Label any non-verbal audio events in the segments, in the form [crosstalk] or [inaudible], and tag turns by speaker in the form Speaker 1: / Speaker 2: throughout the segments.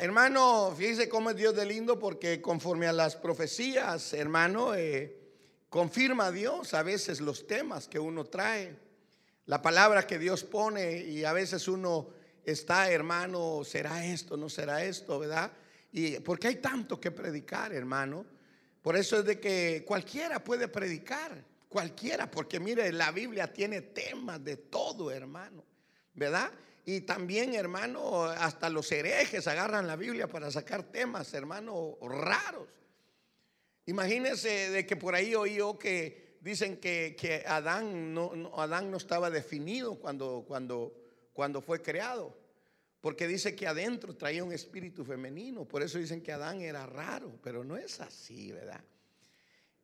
Speaker 1: Hermano, fíjese cómo es Dios de lindo porque conforme a las profecías, hermano, eh, confirma a Dios a veces los temas que uno trae, la palabra que Dios pone y a veces uno está, hermano, será esto, no será esto, ¿verdad? Y porque hay tanto que predicar, hermano. Por eso es de que cualquiera puede predicar, cualquiera, porque mire, la Biblia tiene temas de todo, hermano, ¿verdad? Y también, hermano, hasta los herejes agarran la Biblia para sacar temas, hermano, raros. Imagínense de que por ahí oí yo que dicen que, Adán, no, Adán no estaba definido cuando, cuando, cuando fue creado. Porque dice que adentro traía un espíritu femenino. Por eso dicen que Adán era raro. Pero no es así, ¿verdad?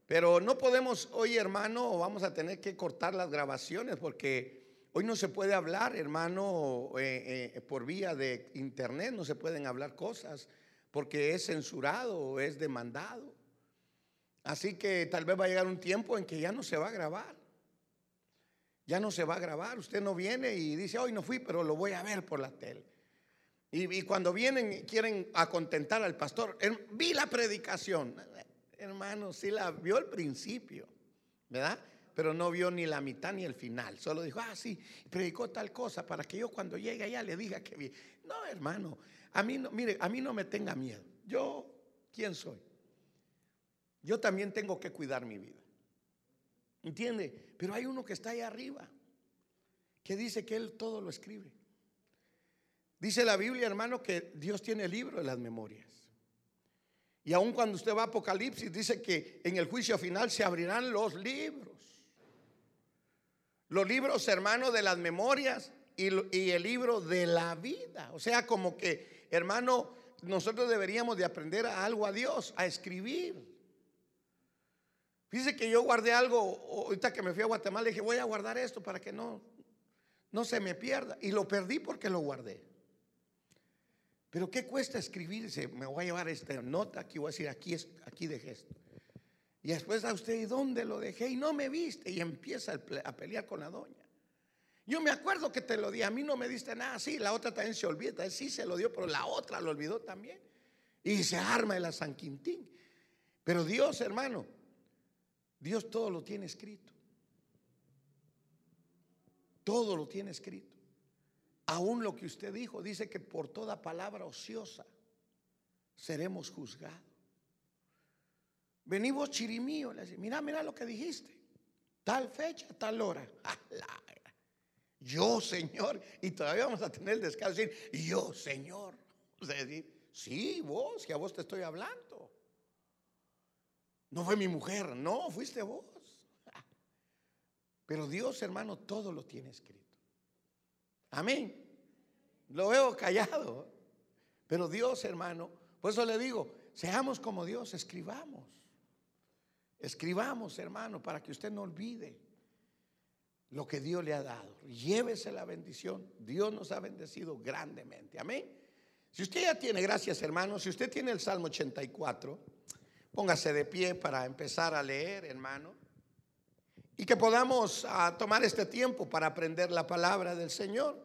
Speaker 1: Pero no podemos, hoy hermano, vamos a tener que cortar las grabaciones porque Hoy no se puede hablar, hermano, eh, eh, por vía de internet, no se pueden hablar cosas porque es censurado o es demandado. Así que tal vez va a llegar un tiempo en que ya no se va a grabar. Ya no se va a grabar. Usted no viene y dice, hoy no fui, pero lo voy a ver por la tele. Y, cuando vienen quieren acontentar al pastor, vi la predicación. Hermano, sí la vio al principio, ¿verdad? Pero no vio ni la mitad ni el final. Solo dijo, ah, sí, predicó tal cosa para que yo cuando llegue allá le diga que vi. No, hermano, a mí no, mire, a mí no me tenga miedo. Yo, ¿quién soy? Yo también tengo que cuidar mi vida. ¿Entiende? Pero hay uno que está ahí arriba, que dice que él todo lo escribe. Dice la Biblia, hermano, que Dios tiene el libro de las memorias. Y aun cuando usted va a Apocalipsis, dice que en el juicio final se abrirán los libros. Los libros, hermano, de las memorias y, el libro de la vida. O sea, como que, hermano, nosotros deberíamos de aprender algo a Dios, a escribir. Fíjese que yo guardé algo, ahorita que me fui a Guatemala, dije, voy a guardar esto para que no, no se me pierda. Y lo perdí porque lo guardé. Pero ¿qué cuesta escribirse? Me voy a llevar esta nota, aquí voy a decir, aquí, aquí dejé esto. Y después a usted, ¿y dónde lo dejé? Y no me viste. Y empieza a pelear con la doña. Yo me acuerdo que te lo di, a mí no me diste nada. Sí, la otra también se olvida. Sí se lo dio, pero la otra lo olvidó también. Y se arma de la San Quintín. Pero Dios, hermano, Dios todo lo tiene escrito. Todo lo tiene escrito. Aún lo que usted dijo, dice que por toda palabra ociosa seremos juzgados. Vení vos chirimío, le dice, mira, mira lo que dijiste. Tal fecha, tal hora. [laughs] Yo, Señor, y todavía vamos a tener el descanso de decir, yo, Señor. [laughs] O sea, decir, sí, vos, que a vos te estoy hablando. No fue mi mujer, no, fuiste vos. [laughs] Pero Dios, hermano, todo lo tiene escrito. Amén. Lo veo callado. Pero Dios, hermano, por eso le digo, seamos como Dios, escribamos. Escribamos, hermano, para que usted no olvide lo que Dios le ha dado. Llévese la bendición. Dios nos ha bendecido grandemente. Amén. Si usted ya tiene, gracias hermano, si usted tiene el Salmo 84, póngase de pie para empezar a leer, hermano. Y que podamos ah, tomar este tiempo para aprender la palabra del Señor.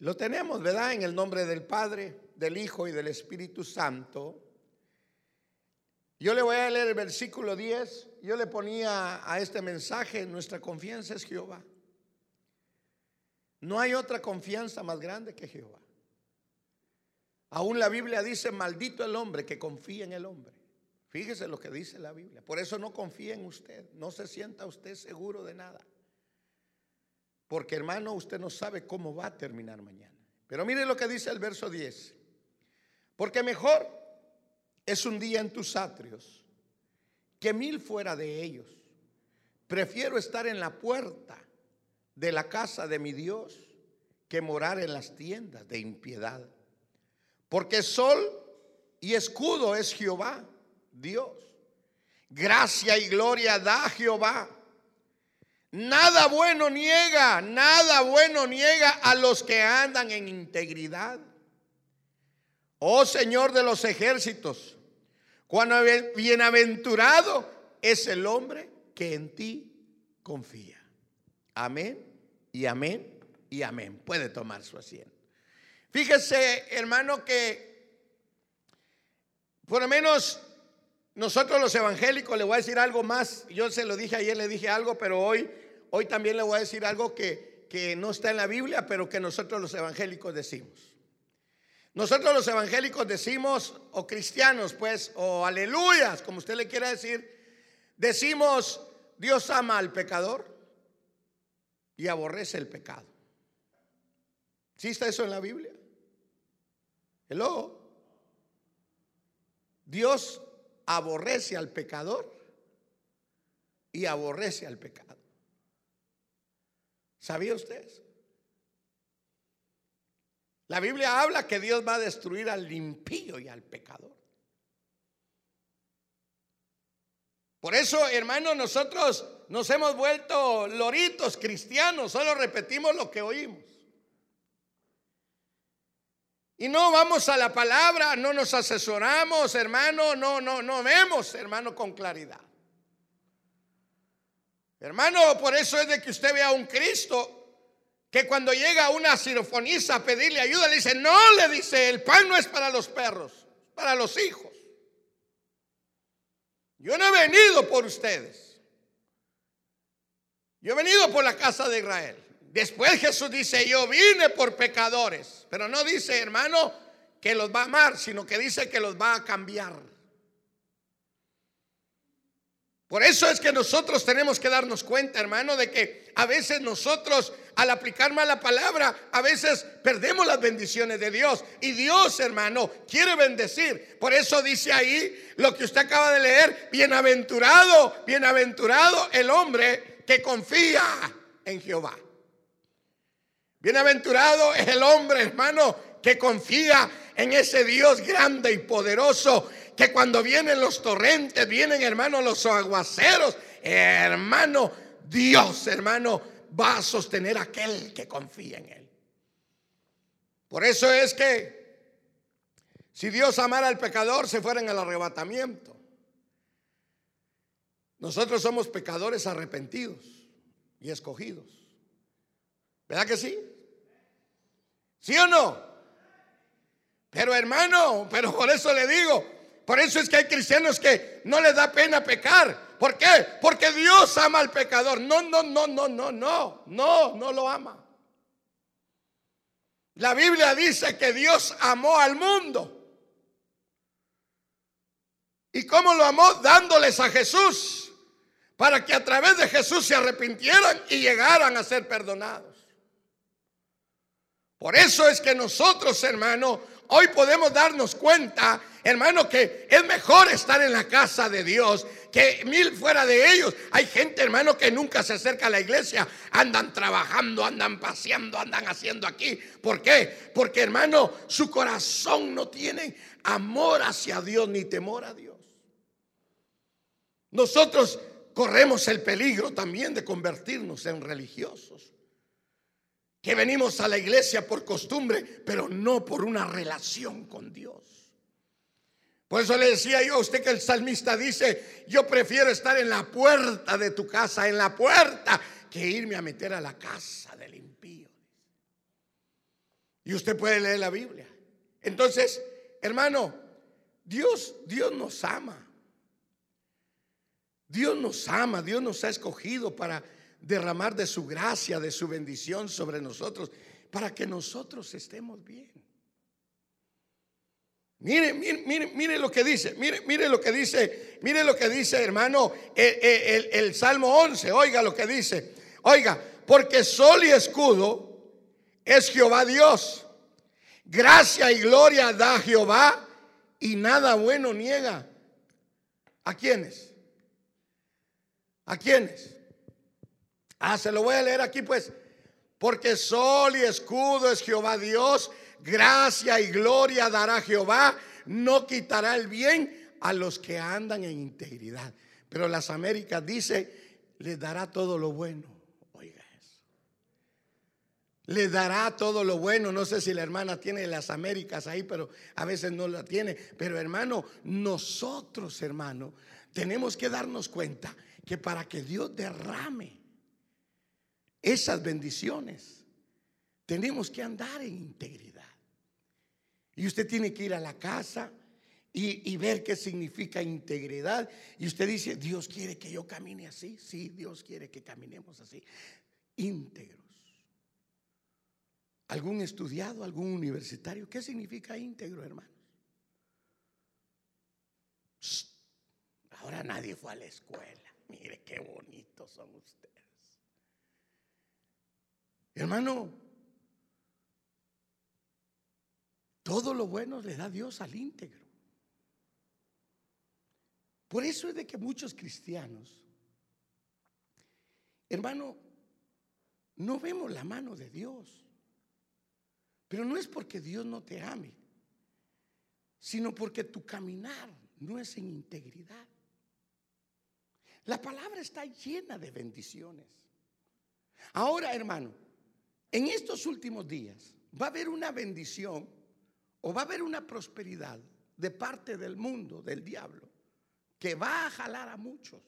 Speaker 1: Lo tenemos, ¿verdad? En el nombre del Padre, del Hijo y del Espíritu Santo. Yo le voy a leer el versículo 10. Yo le ponía a este mensaje, nuestra confianza es Jehová. No hay otra confianza más grande que Jehová. Aún la Biblia dice, maldito el hombre que confía en el hombre. Fíjese lo que dice la Biblia. Por eso no confía en usted. No se sienta usted seguro de nada. Porque hermano, usted no sabe cómo va a terminar mañana. Pero mire lo que dice el verso 10. Porque mejor es un día en tus atrios que mil fuera de ellos. Prefiero estar en la puerta de la casa de mi Dios que morar en las tiendas de impiedad. Porque sol y escudo es Jehová, Dios. Gracia y gloria da Jehová. Nada bueno niega, nada bueno niega a los que andan en integridad. Oh Señor de los ejércitos, cuando bienaventurado es el hombre que en ti confía. Amén y amén y amén. Puede tomar su asiento. Fíjese, hermano, que por lo menos nosotros los evangélicos, le voy a decir algo más. Yo se lo dije ayer, le dije algo, pero hoy, hoy también le voy a decir algo que, que no está en la Biblia, pero que nosotros los evangélicos decimos. Nosotros los evangélicos decimos, o cristianos pues, o aleluyas, como usted le quiera decir, decimos, Dios ama al pecador y aborrece el pecado. ¿Sí está eso en la Biblia? Hello. Dios aborrece al pecador y aborrece al pecado. ¿Sabía usted la Biblia habla que Dios va a destruir al impío y al pecador. Por eso, hermanos, nosotros nos hemos vuelto loritos cristianos, solo repetimos lo que oímos. Y no vamos a la palabra, no nos asesoramos, hermano, no, no, no vemos, hermano, con claridad. Hermano, por eso es de que usted vea a un Cristo que cuando llega una cirofonisa a pedirle ayuda, le dice, no, le dice, el pan no es para los perros, para los hijos. Yo no he venido por ustedes. Yo he venido por la casa de Israel. Después Jesús dice, yo vine por pecadores. Pero no dice, hermano, que los va a amar, sino que dice que los va a cambiar. Por eso es que nosotros tenemos que darnos cuenta, hermano, de que a veces nosotros, al aplicar mala palabra, a veces perdemos las bendiciones de Dios. Y Dios, hermano, quiere bendecir. Por eso dice ahí lo que usted acaba de leer, bienaventurado, bienaventurado el hombre que confía en Jehová. Bienaventurado es el hombre, hermano, que confía en ese Dios grande y poderoso que cuando vienen los torrentes, vienen hermano los aguaceros, hermano, Dios hermano va a sostener a aquel que confía en él. Por eso es que si Dios amara al pecador, se fuera en el arrebatamiento. Nosotros somos pecadores arrepentidos y escogidos. ¿Verdad que sí? ¿Sí o no? Pero hermano, pero por eso le digo, por eso es que hay cristianos que no les da pena pecar. ¿Por qué? Porque Dios ama al pecador. No, no, no, no, no, no, no, no lo ama. La Biblia dice que Dios amó al mundo. ¿Y cómo lo amó? Dándoles a Jesús. Para que a través de Jesús se arrepintieran y llegaran a ser perdonados. Por eso es que nosotros, hermano, hoy podemos darnos cuenta, hermano, que es mejor estar en la casa de Dios que mil fuera de ellos. Hay gente, hermano, que nunca se acerca a la iglesia. Andan trabajando, andan paseando, andan haciendo aquí. ¿Por qué? Porque, hermano, su corazón no tiene amor hacia Dios ni temor a Dios. Nosotros corremos el peligro también de convertirnos en religiosos que venimos a la iglesia por costumbre, pero no por una relación con Dios. Por eso le decía yo a usted que el salmista dice, yo prefiero estar en la puerta de tu casa, en la puerta, que irme a meter a la casa del impío. Y usted puede leer la Biblia. Entonces, hermano, Dios, Dios nos ama. Dios nos ama, Dios nos ha escogido para derramar de su gracia, de su bendición sobre nosotros, para que nosotros estemos bien. Mire, mire, mire, mire lo que dice, mire, mire lo que dice, mire lo que dice, hermano, el, el Salmo 11, oiga lo que dice, oiga, porque sol y escudo es Jehová Dios, gracia y gloria da Jehová y nada bueno niega. ¿A quiénes? ¿A quiénes? Ah, se lo voy a leer aquí pues. Porque sol y escudo es Jehová Dios, gracia y gloria dará Jehová, no quitará el bien a los que andan en integridad. Pero las Américas dice, le dará todo lo bueno. Oiga eso. Le dará todo lo bueno. No sé si la hermana tiene las Américas ahí, pero a veces no la tiene. Pero hermano, nosotros, hermano, tenemos que darnos cuenta que para que Dios derrame esas bendiciones, tenemos que andar en integridad. Y usted tiene que ir a la casa y, ver qué significa integridad. Y usted dice, Dios quiere que yo camine así. Sí, Dios quiere que caminemos así. Íntegros. ¿Algún estudiado, algún universitario? ¿Qué significa íntegro, hermanos? Ahora nadie fue a la escuela. Mire qué bonitos son ustedes. Hermano, todo lo bueno le da Dios al íntegro. Por eso es de que muchos cristianos, hermano, no vemos la mano de Dios. Pero no es porque Dios no te ame, sino porque tu caminar no es en integridad. La palabra está llena de bendiciones. Ahora, hermano, en estos últimos días va a haber una bendición o va a haber una prosperidad de parte del mundo, del diablo, que va a jalar a muchos.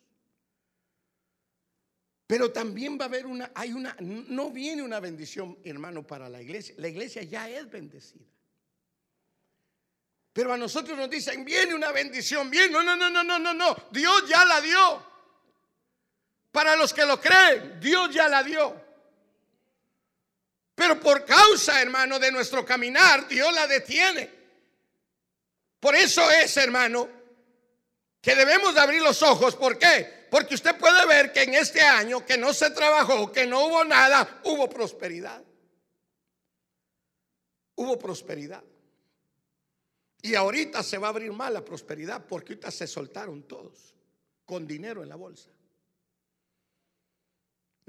Speaker 1: Pero también va a haber una, hay una, no viene una bendición, hermano, para la iglesia. La iglesia ya es bendecida. Pero a nosotros nos dicen, viene una bendición, bien. No, no, no, no, no, no, no. Dios ya la dio. Para los que lo creen, Dios ya la dio. Pero por causa, hermano, de nuestro caminar, Dios la detiene. Por eso es, hermano, que debemos de abrir los ojos. ¿Por qué? Porque usted puede ver que en este año que no se trabajó, que no hubo nada, hubo prosperidad. Hubo prosperidad. Y ahorita se va a abrir más la prosperidad porque ahorita se soltaron todos con dinero en la bolsa.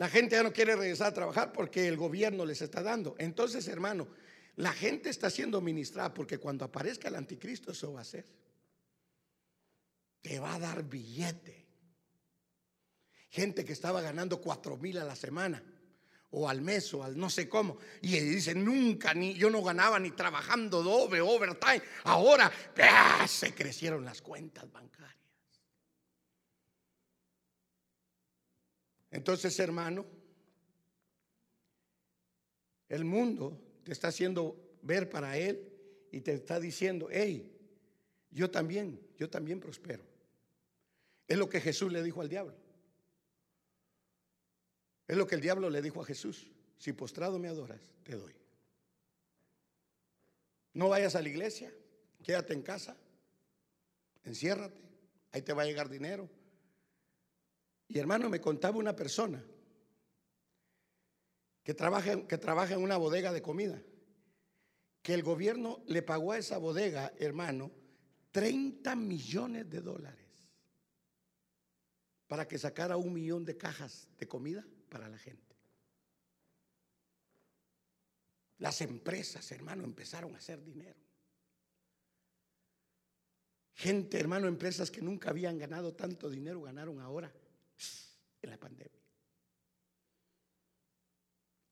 Speaker 1: La gente ya no quiere regresar a trabajar porque el gobierno les está dando. Entonces, hermano, la gente está siendo ministrada porque cuando aparezca el anticristo eso va a ser. Te va a dar billete gente que estaba ganando cuatro mil a la semana o al mes o al no sé cómo. Y dice, nunca, ni yo no ganaba ni trabajando doble, overtime. Ahora ¡ah! se crecieron las cuentas bancarias. Entonces, hermano, el mundo te está haciendo ver para él y te está diciendo, hey, yo también, yo también prospero. Es lo que Jesús le dijo al diablo. Es lo que el diablo le dijo a Jesús. Si postrado me adoras, te doy. No vayas a la iglesia, quédate en casa, enciérrate, ahí te va a llegar dinero. Y hermano, me contaba una persona que trabaja, que trabaja en una bodega de comida, que el gobierno le pagó a esa bodega, hermano, 30 millones de dólares para que sacara un millón de cajas de comida para la gente. Las empresas, hermano, empezaron a hacer dinero. Gente, hermano, empresas que nunca habían ganado tanto dinero, ganaron ahora en la pandemia.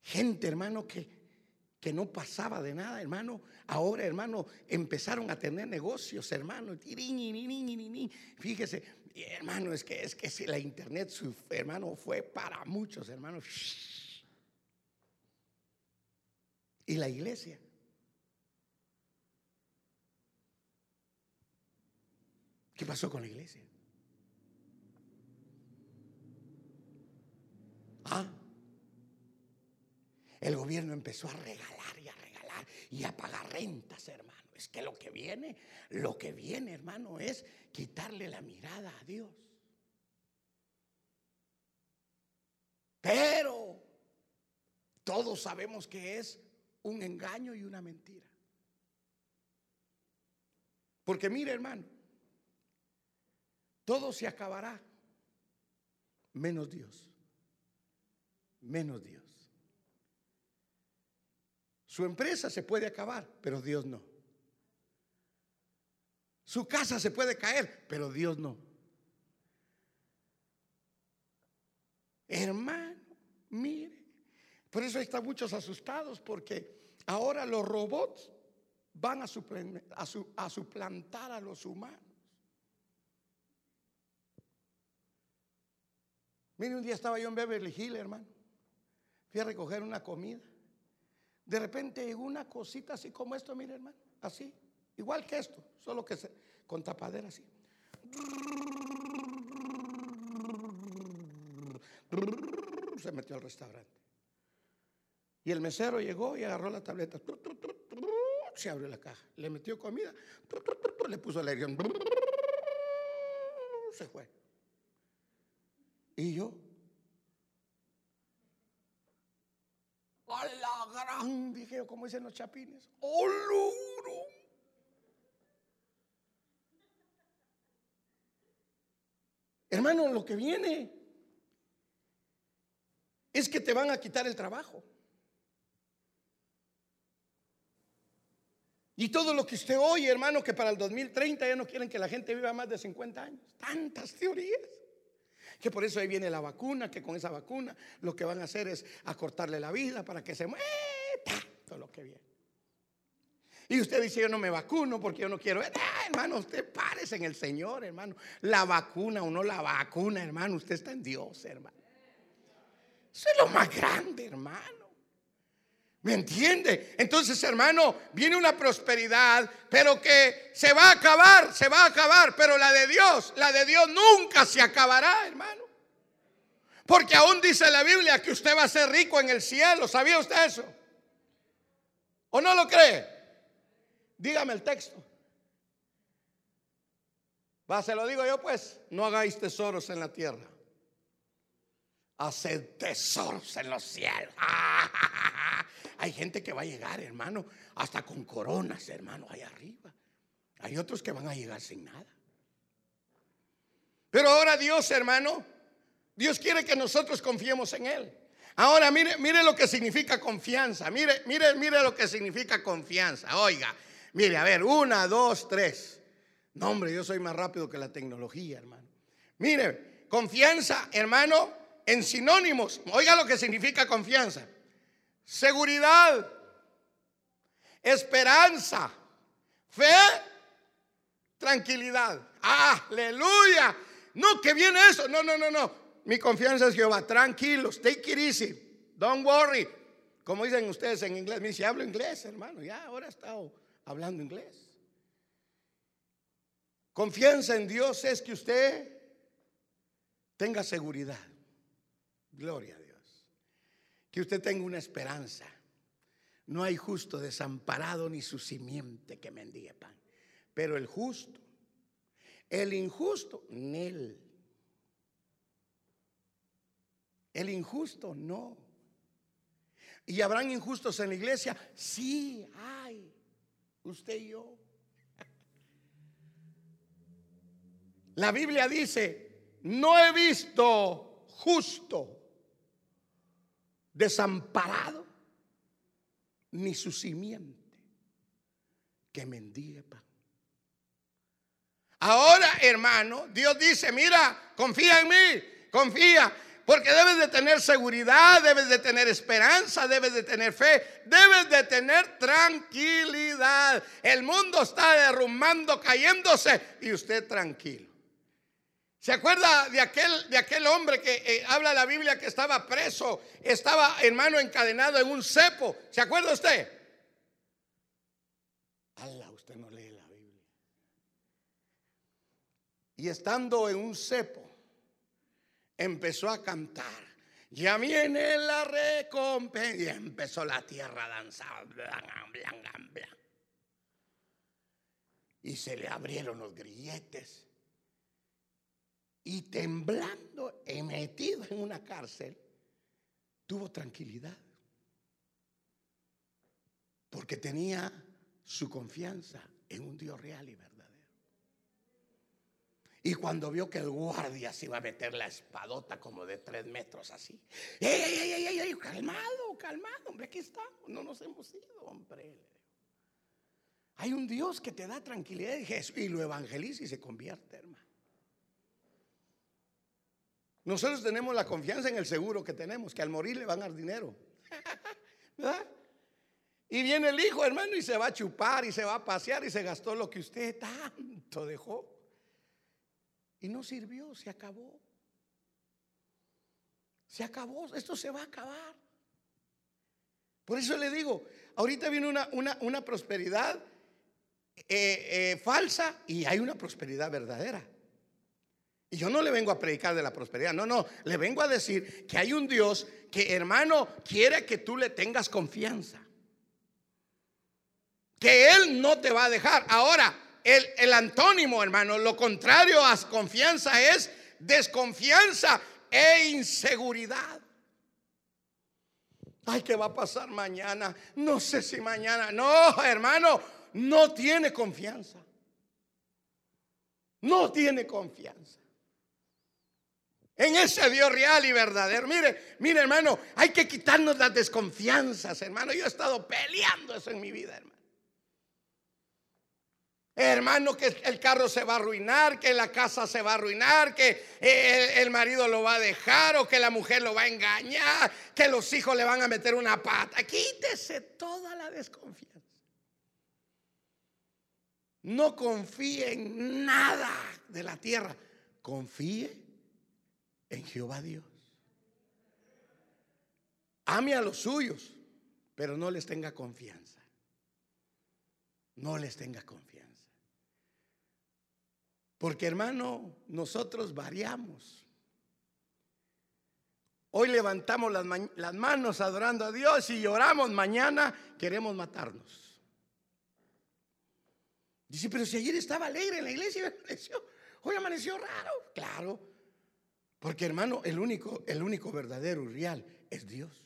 Speaker 1: Gente, hermano, que, que no pasaba de nada, hermano. Ahora, hermano, empezaron a tener negocios, hermano. Fíjese, hermano, es que es que si la internet, su hermano, fue para muchos, hermanos. Y la iglesia. ¿Qué pasó con la iglesia? Ah, el gobierno empezó a regalar y a regalar y a pagar rentas, hermano. Es que lo que viene, lo que viene, hermano, es quitarle la mirada a Dios. Pero todos sabemos que es un engaño y una mentira. Porque mire, hermano, todo se acabará, menos Dios, menos Dios. Su empresa se puede acabar, pero Dios no. Su casa se puede caer, pero Dios no. Hermano, mire. Por eso están muchos asustados porque ahora los robots van a, suplantar a los humanos. Mire, un día estaba yo en Beverly Hills, hermano. Fui a recoger una comida. De repente llegó una cosita así como esto, mire hermano, así, igual que esto, solo que con tapadera así. Se metió al restaurante. Y el mesero llegó y agarró la tableta. Se abrió la caja. Le metió comida. Le puso aire. Se fue. Y yo. La gran, dije como dicen los chapines. ¡Oh, luro! Hermano, lo que viene es que te van a quitar el trabajo. Y todo lo que usted oye, hermano, que para el 2030 ya no quieren que la gente viva más de 50 años. Tantas teorías. Que por eso ahí viene la vacuna, que con esa vacuna lo que van a hacer es acortarle la vida para que se muera. Todo lo que viene. Y usted dice, yo no me vacuno porque yo no quiero. Ah, hermano, usted párese en el Señor, hermano. La vacuna o no la vacuna, hermano. Usted está en Dios, hermano. Eso es lo más grande, hermano. ¿Me entiende? Entonces, hermano, viene una prosperidad, pero que se va a acabar, se va a acabar. Pero la de Dios, la de Dios nunca se acabará, hermano. Porque aún dice la Biblia que usted va a ser rico en el cielo. ¿Sabía usted eso? ¿O no lo cree? Dígame el texto. Va, se lo digo yo pues, no hagáis tesoros en la tierra. Haced tesoros en los cielos. [laughs] Hay gente que va a llegar, hermano, hasta con coronas, hermano, allá arriba. Hay otros que van a llegar sin nada. Pero ahora Dios, hermano, Dios quiere que nosotros confiemos en Él. Ahora mire, mire lo que significa confianza. Mire, mire, mire lo que significa confianza. Oiga, Mire, a ver, una, dos, tres. No, hombre, yo soy más rápido que la tecnología, hermano. Mire, confianza, hermano, en sinónimos. Oiga lo que significa confianza. Seguridad, esperanza, fe, tranquilidad. Aleluya. No, que viene eso. No, no, no, no. Mi confianza es Jehová. Tranquilos, take it easy. Don't worry. Como dicen ustedes en inglés. Me dice, hablo inglés, hermano. Ya, ahora he estado hablando inglés. Confianza en Dios es que usted tenga seguridad. Gloria a Dios. Que usted tenga una esperanza. No hay justo desamparado ni su simiente que mendigue pan. Pero el justo, el injusto, él. El injusto no. ¿Y habrán injustos en la iglesia? Sí, hay usted y yo. La Biblia dice, no he visto justo desamparado, ni su simiente que mendigue. Ahora, hermano, Dios dice, mira, confía en mí, confía. Porque debes de tener seguridad, debes de tener esperanza, debes de tener fe, debes de tener tranquilidad. El mundo está derrumbando, cayéndose y usted tranquilo. ¿Se acuerda de aquel, de aquel hombre que eh, habla la Biblia que estaba preso, estaba hermano encadenado en un cepo? ¿Se acuerda usted? Allah, usted no lee la Biblia. Y estando en un cepo, empezó a cantar. Ya viene la recompensa. Y empezó la tierra a danzar. Y se le abrieron los grilletes. Y temblando y metido en una cárcel, tuvo tranquilidad. Porque tenía su confianza en un Dios real y verdadero. Y cuando vio que el guardia se iba a meter la espadota como de tres metros así. ¡Ey, ey, ey, ey, calmado, calmado, hombre, aquí está. No nos hemos ido, hombre. Hay un Dios que te da tranquilidad y, Jesús, y lo evangeliza y se convierte, hermano. Nosotros tenemos la confianza en el seguro que tenemos, que al morir le van a dar dinero. [laughs] ¿Verdad? Y viene el hijo, hermano, y se va a chupar y se va a pasear y se gastó lo que usted tanto dejó. Y no sirvió, se acabó. Se acabó, esto se va a acabar. Por eso le digo, Ahorita viene una, una, una prosperidad eh, eh, falsa y hay una prosperidad verdadera. Y yo no le vengo a predicar de la prosperidad, no, no, le vengo a decir que hay un Dios que hermano quiere que tú le tengas confianza. Que Él no te va a dejar. Ahora, el, el antónimo, hermano, lo contrario a confianza es desconfianza e inseguridad. Ay, ¿qué va a pasar mañana? No sé si mañana. No, hermano, no tiene confianza. No tiene confianza en ese Dios real y verdadero. Mire, mire hermano, hay que quitarnos las desconfianzas, hermano. Yo he estado peleando eso en mi vida, hermano. Hermano, que el carro se va a arruinar, que la casa se va a arruinar, que el, marido lo va a dejar o que la mujer lo va a engañar, que los hijos le van a meter una pata. Quítese toda la desconfianza. No confíe en nada de la tierra. Confíe en Jehová Dios. Ame a los suyos, pero no les tenga confianza. No les tenga confianza. Porque hermano, nosotros variamos. Hoy levantamos las, manos adorando a Dios y lloramos, mañana queremos matarnos. Dice, pero si ayer estaba alegre en la iglesia [laughs] hoy amaneció raro. Claro, porque hermano, el único, el único verdadero y real es Dios.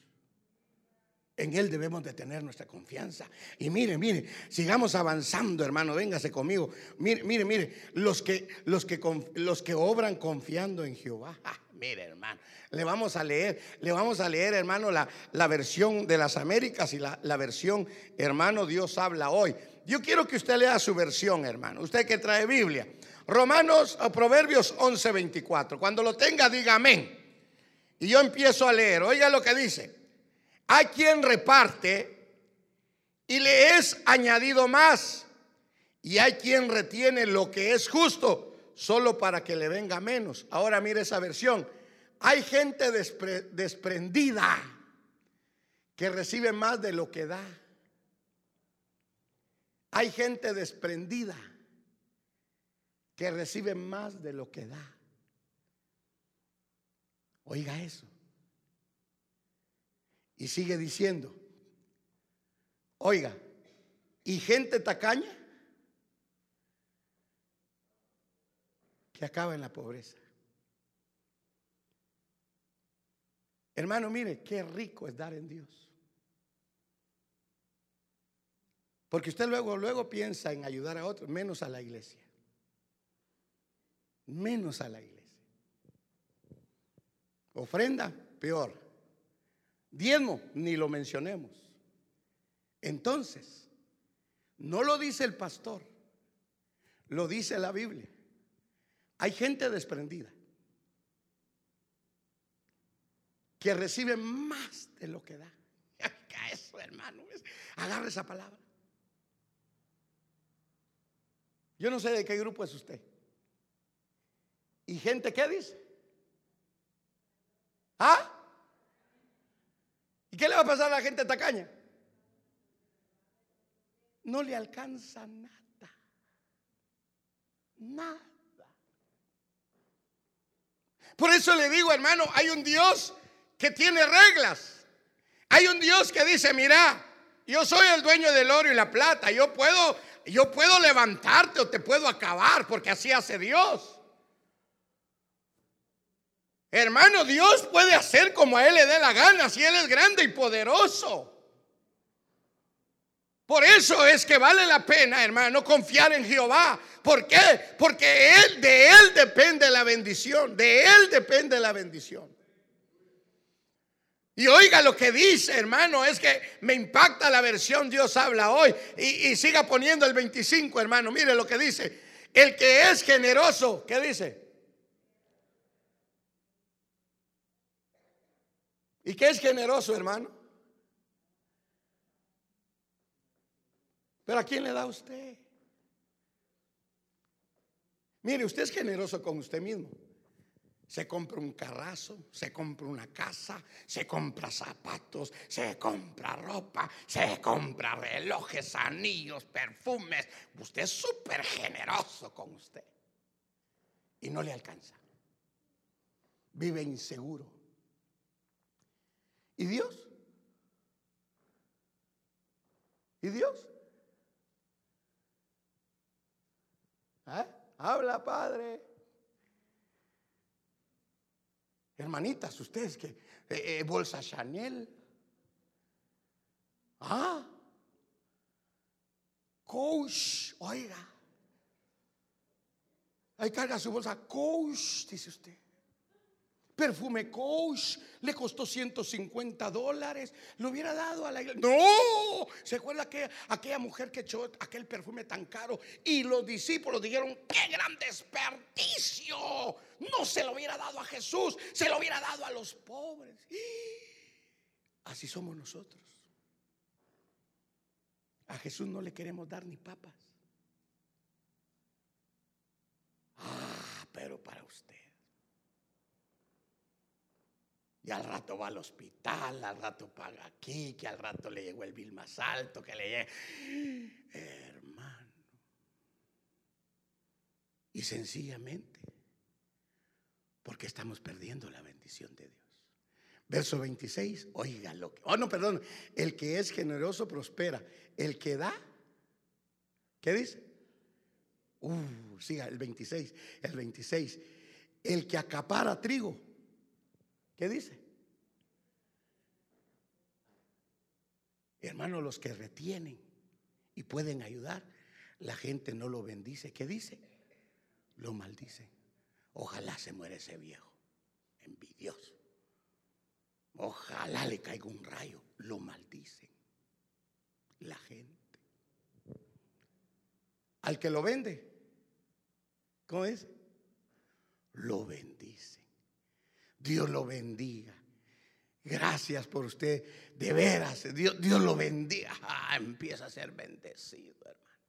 Speaker 1: En Él debemos de tener nuestra confianza. Y mire, mire, sigamos avanzando, hermano, véngase conmigo. Mire, mire, mire, los que, los que, los que obran confiando en Jehová. [laughs] Ah, mire, hermano, le vamos a leer, le vamos a leer, hermano, la, la versión de las Américas y la, la versión, hermano, Dios habla hoy. Yo quiero que usted lea su versión, hermano. Usted que trae Biblia. Romanos o Proverbios 11:24. Cuando lo tenga, diga amén. Y yo empiezo a leer. Oiga lo que dice. Hay quien reparte y le es añadido más. Y hay quien retiene lo que es justo solo para que le venga menos. Ahora mire esa versión. Hay gente desprendida que recibe más de lo que da. Hay gente desprendida que recibe más de lo que da. Oiga eso. Y sigue diciendo, oiga, ¿y gente tacaña? Que acaba en la pobreza. Hermano, mire, qué rico es dar en Dios. Porque usted luego, luego piensa en ayudar a otros, menos a la iglesia menos a la iglesia. Ofrenda, peor. Diezmo, ni lo mencionemos. Entonces, no lo dice el pastor, lo dice la Biblia. Hay gente desprendida que recibe más de lo que da. [laughs] Eso, hermano, agarre esa palabra. Yo no sé de qué grupo es usted. ¿Y gente qué dice? ¿Ah? ¿Y qué le va a pasar a la gente tacaña? No le alcanza nada. Nada. Por eso le digo, hermano, hay un Dios que tiene reglas. Hay un Dios que dice, mira, yo soy el dueño del oro y la plata. Yo puedo, yo puedo levantarte o te puedo acabar, porque así hace Dios. Hermano, Dios puede hacer como a Él le dé la gana si Él es grande y poderoso. Por eso es que vale la pena, hermano, confiar en Jehová. ¿Por qué? Porque él, de Él depende la bendición. De Él depende la bendición. Y oiga lo que dice, hermano, es que me impacta la versión Dios habla hoy. Y, y siga poniendo el 25, hermano. Mire lo que dice. El que es generoso, ¿qué dice? ¿Y qué es generoso, hermano? Pero ¿a quién le da usted? Mire, usted es generoso con usted mismo. Se compra un carrazo, se compra una casa, se compra zapatos, se compra ropa, se compra relojes, anillos, perfumes. Usted es súper generoso con usted. Y no le alcanza. Vive inseguro. ¿Y Dios? ¿Y Dios? ¿Ah? Habla, Padre. Hermanitas, ustedes que eh, eh, bolsa Chanel. Ah. Coach, oiga. Ahí carga su bolsa. Coach, dice usted. Perfume Coach le costó 150 dólares. Lo hubiera dado a la iglesia. No, se acuerda que aquella mujer que echó aquel perfume tan caro y los discípulos dijeron: ¡Qué gran desperdicio! No se lo hubiera dado a Jesús, se lo hubiera dado a los pobres. [gasps] Así somos nosotros. A Jesús no le queremos dar ni papas. Ah, pero para usted. Y al rato va al hospital, al rato paga aquí, que al rato le llegó el bill más alto, que le llegue. Hermano. Y sencillamente, porque estamos perdiendo la bendición de Dios. Verso 26, oiga lo que. Oh, no, perdón. El que es generoso prospera. El que da, ¿qué dice? Uh, siga, el 26, el 26. El que acapara trigo ¿Qué dice? Hermano, los que retienen y pueden ayudar, la gente no lo bendice. ¿Qué dice? Lo maldice. Ojalá se muera ese viejo, envidioso. Ojalá le caiga un rayo, lo maldicen. La gente. Al que lo vende, ¿cómo es? Lo bendice. Dios lo bendiga. Gracias por usted. De veras, Dios, lo bendiga. Ah, empieza a ser bendecido, hermano.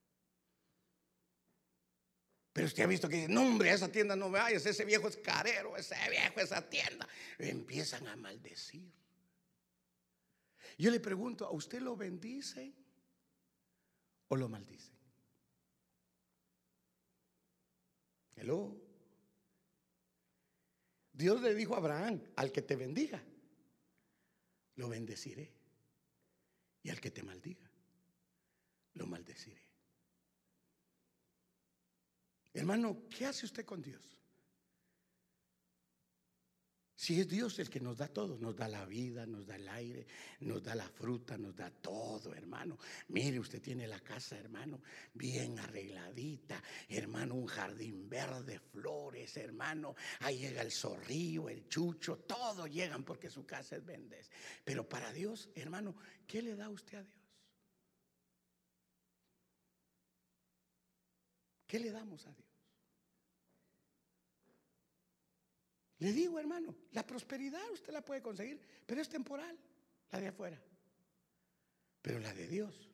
Speaker 1: Pero usted ha visto que dice, no hombre, a esa tienda no vayas, ese viejo es carero, ese viejo, esa tienda. Empiezan a maldecir. Yo le pregunto, ¿a usted lo bendice o lo maldice? Hello. Dios le dijo a Abraham, al que te bendiga, lo bendeciré. Y al que te maldiga, lo maldeciré. Hermano, ¿qué hace usted con Dios? Si es Dios el que nos da todo, nos da la vida, nos da el aire, nos da la fruta, nos da todo, hermano. Mire, usted tiene la casa, hermano, bien arregladita, hermano, un jardín verde, flores, hermano. Ahí llega el zorrillo, el chucho, todo llegan porque su casa es bendez. Pero para Dios, hermano, ¿qué le da usted a Dios? ¿Qué le damos a Dios? Le digo, hermano, la prosperidad usted la puede conseguir, pero es temporal, la de afuera. Pero la de Dios,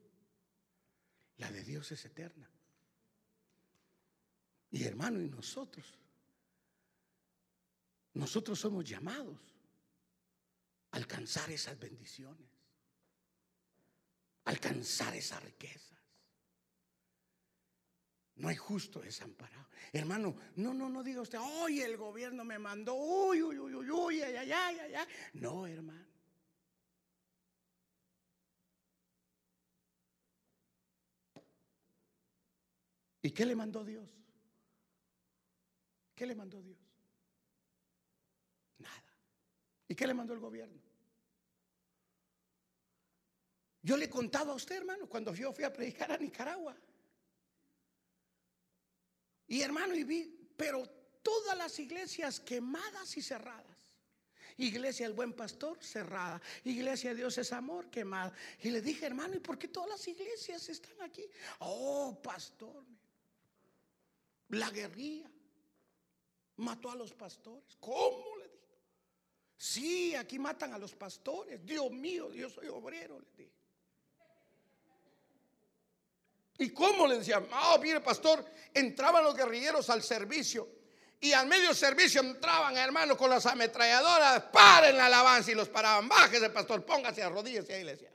Speaker 1: la de Dios es eterna. Y hermano, y nosotros, nosotros somos llamados a alcanzar esas bendiciones, alcanzar esa riqueza. No hay justo desamparado. Hermano, no, no, no diga usted, hoy el gobierno me mandó, uy, uy, uy, uy, uy, ay, ay, ay, ay. No, hermano. ¿Y qué le mandó Dios? ¿Qué le mandó Dios? Nada. ¿Y qué le mandó el gobierno? Yo le contaba a usted, hermano, cuando yo fui a predicar a Nicaragua. Y hermano, y vi, pero todas las iglesias quemadas y cerradas. Iglesia del Buen Pastor cerrada. Iglesia de Dios es Amor quemada. Y le dije, hermano, ¿y por qué todas las iglesias están aquí? Oh, pastor. La guerrilla mató a los pastores. ¿Cómo le dije? Sí, aquí matan a los pastores. Dios mío, yo soy obrero, le dije. ¿Y cómo le decían? Ah, mire, pastor, entraban los guerrilleros al servicio Y al medio servicio entraban, hermano, con las ametralladoras, paren la alabanza y los paraban. Bájese, pastor, póngase a rodillas y ahí le decía.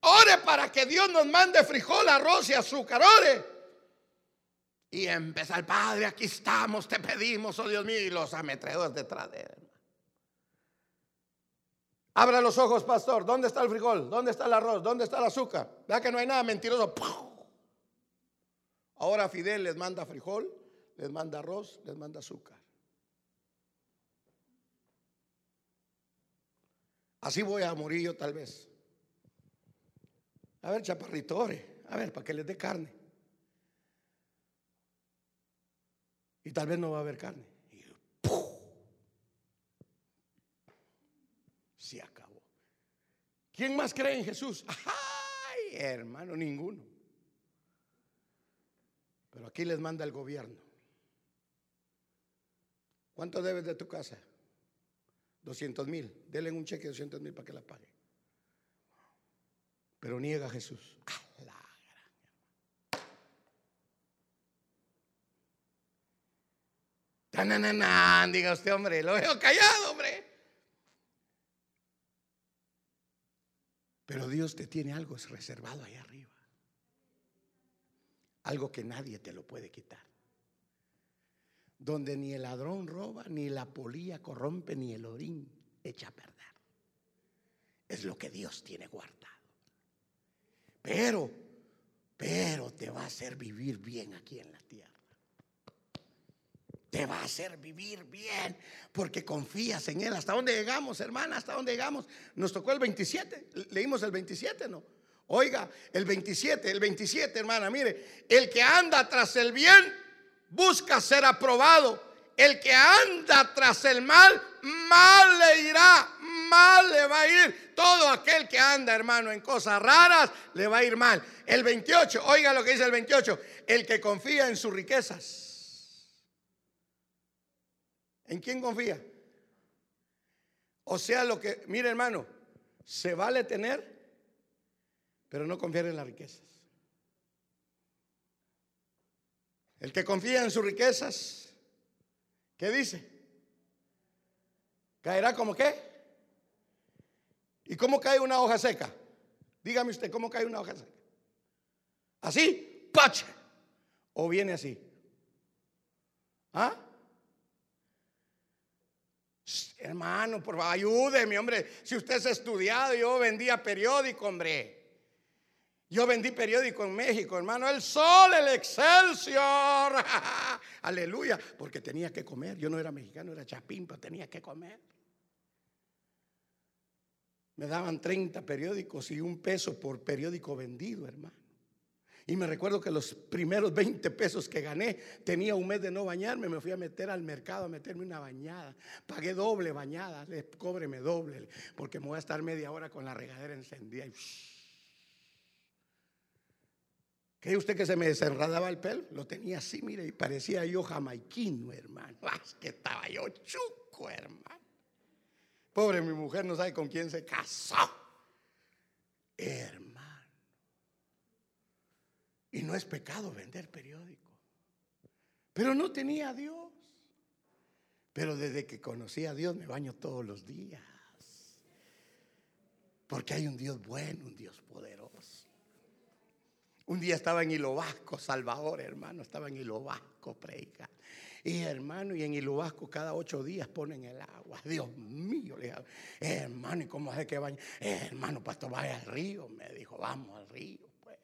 Speaker 1: Ore para que Dios nos mande frijol, arroz y azúcar. Ore. Y empezó el Padre, aquí estamos, te pedimos, oh Dios mío, y los ametralladores detrás de él. Abra los ojos, pastor. ¿Dónde está el frijol? ¿Dónde está el arroz? ¿Dónde está el azúcar? Vea que no hay nada mentiroso. Ahora Fidel les manda frijol, les manda arroz, les manda azúcar. Así voy a morir yo tal vez. A ver, chaparrito, ore. A ver, para que les dé carne. Y tal vez no va a haber carne. Y Se acabó. ¿Quién más cree en Jesús? Ay, hermano, ninguno. Pero aquí les manda el gobierno. ¿Cuánto debes de tu casa? 200 mil. Denle un cheque de 200 mil para que la pague. Pero niega a Jesús. Tananana, diga usted, hombre, lo veo callado, hombre. Pero Dios te tiene algo reservado ahí arriba. Algo que nadie te lo puede quitar. Donde ni el ladrón roba, ni la polilla corrompe, ni el orín echa a perder. Es lo que Dios tiene guardado. Pero, pero te va a hacer vivir bien aquí en la tierra. Te va a hacer vivir bien porque confías en Él. ¿Hasta dónde llegamos, hermana? ¿Hasta dónde llegamos? Nos tocó el 27. Leímos el 27, ¿no? Oiga, el 27, el 27, hermana, mire, el que anda tras el bien busca ser aprobado. El que anda tras el mal, mal le irá, mal le va a ir. Todo aquel que anda, hermano, en cosas raras, le va a ir mal. El 28, oiga lo que dice el 28, el que confía en sus riquezas. ¿En quién confía? O sea, lo que, mire hermano, se vale tener pero no confiar en las riquezas. El que confía en sus riquezas, ¿qué dice? ¿Caerá como qué? ¿Y cómo cae una hoja seca? Dígame usted, ¿cómo cae una hoja seca? ¿Así? ¡Pacha! ¿O viene así? ¿Ah? Hermano, por favor, ayúdeme, hombre. Si usted es estudiado, yo vendía periódico, hombre. Yo vendí periódico en México, hermano. El sol, el excelsior. [laughs] Aleluya. Porque tenía que comer. Yo no era mexicano, era chapín, pero tenía que comer. Me daban 30 periódicos y un peso por periódico vendido, hermano. Y me recuerdo que los primeros 20 pesos que gané, tenía un mes de no bañarme, me fui a meter al mercado a meterme una bañada. Pagué doble bañada, cóbreme doble, porque me voy a estar media hora con la regadera encendida. Y, ¿Cree usted que se me desenredaba el pelo? Lo tenía así, mire, y parecía yo jamaiquino, hermano. [laughs] Ah, que estaba yo chuco, hermano. Pobre mi mujer, no sabe con quién se casó. Hermano. Y no es pecado vender periódico. Pero no tenía a Dios. Pero desde que conocí a Dios me baño todos los días. Porque hay un Dios bueno, un Dios poderoso. Un día estaba en Hilo Vasco, Salvador, hermano, estaba en Hilo Vasco. Y hermano, y en Hilo Vasco cada ocho días ponen el agua. [laughs] Dios mío, le dije, hermano, ¿y cómo hace que bañe? hermano, pastor, vaya al río, me dijo, vamos al río. pues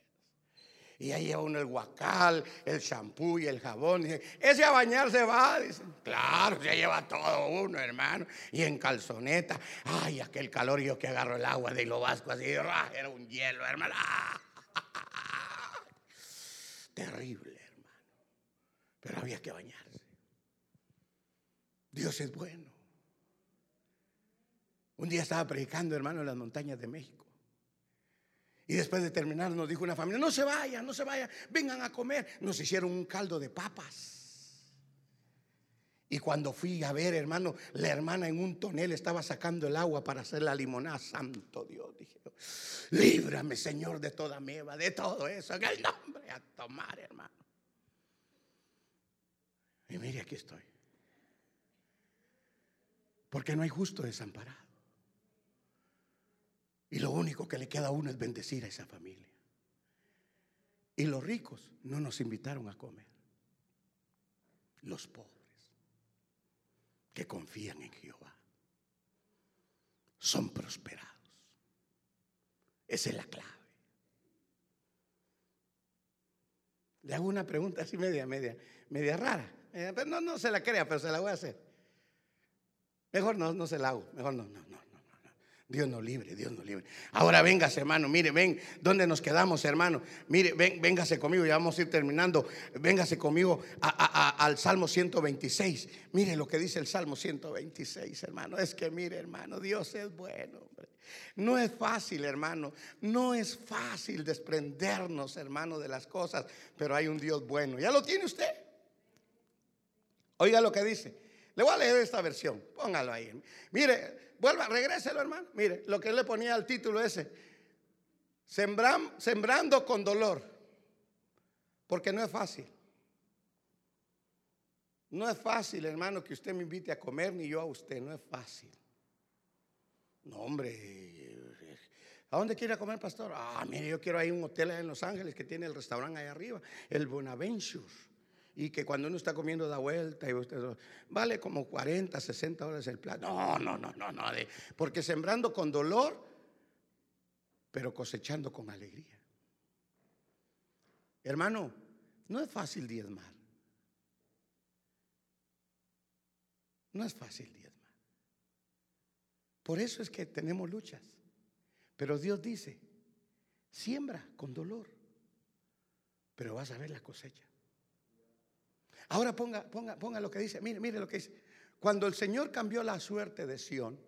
Speaker 1: Y ahí lleva uno el guacal, el champú y el jabón. Dice, ese a bañarse va. Dicen, claro, se lleva todo uno, hermano. Y en calzoneta. Ay, aquel calor yo que agarro el agua de Hilo Vasco así. Era un hielo, hermano. ¡Ah! Terrible, hermano. Pero había que bañarse. Dios es bueno. Un día estaba predicando, hermano, en las montañas de México. Y después de terminar nos dijo una familia, no se vayan, no se vayan, vengan a comer. Nos hicieron un caldo de papas. Y cuando fui a ver, hermano, la hermana en un tonel estaba sacando el agua para hacer la limonada. Santo Dios, dije, líbrame, Señor, de toda meva, de todo eso, en el nombre a tomar, hermano. Y mire, aquí estoy. Porque no hay justo desamparado. Y lo único que le queda a uno es bendecir a esa familia. Y los ricos no nos invitaron a comer. Los pobres que confían en Jehová son prosperados. Esa es la clave. Le hago una pregunta así media, media, media rara. Eh, no, no se la crea, pero se la voy a hacer. Mejor no, no se la hago. Mejor no, no, no. Dios nos libre, Dios nos libre. Ahora véngase, hermano, mire, ven, ¿dónde nos quedamos, hermano? Mire, ven, véngase conmigo, ya vamos a ir terminando. Véngase conmigo al Salmo 126. Mire lo que dice el Salmo 126, hermano. Es que, mire, hermano, Dios es bueno, No es fácil, hermano. No es fácil desprendernos, hermano, de las cosas, pero hay un Dios bueno. ¿Ya lo tiene usted? Oiga lo que dice. Le voy a leer esta versión. Póngalo ahí. Mire, vuelva, regréselo, hermano. Mire, lo que le ponía al título ese. sembrando con dolor. Porque no es fácil. No es fácil, hermano, que usted me invite a comer, ni yo a usted. No es fácil. No, hombre. ¿A dónde quiere comer, pastor? Ah, mire, yo quiero ir a un hotel en Los Ángeles que tiene el restaurante ahí arriba, el Bonaventure y que cuando uno está comiendo da vuelta y usted vale como 40, 60 dólares el plato. No, no, no, no, no, porque sembrando con dolor, pero cosechando con alegría. Hermano, no es fácil diezmar. No es fácil diezmar. Por eso es que tenemos luchas. Pero Dios dice, siembra con dolor, pero vas a ver la cosecha. Ahora ponga, ponga, ponga lo que dice. Mire, mire lo que dice. Cuando el Señor cambió la suerte de Sión,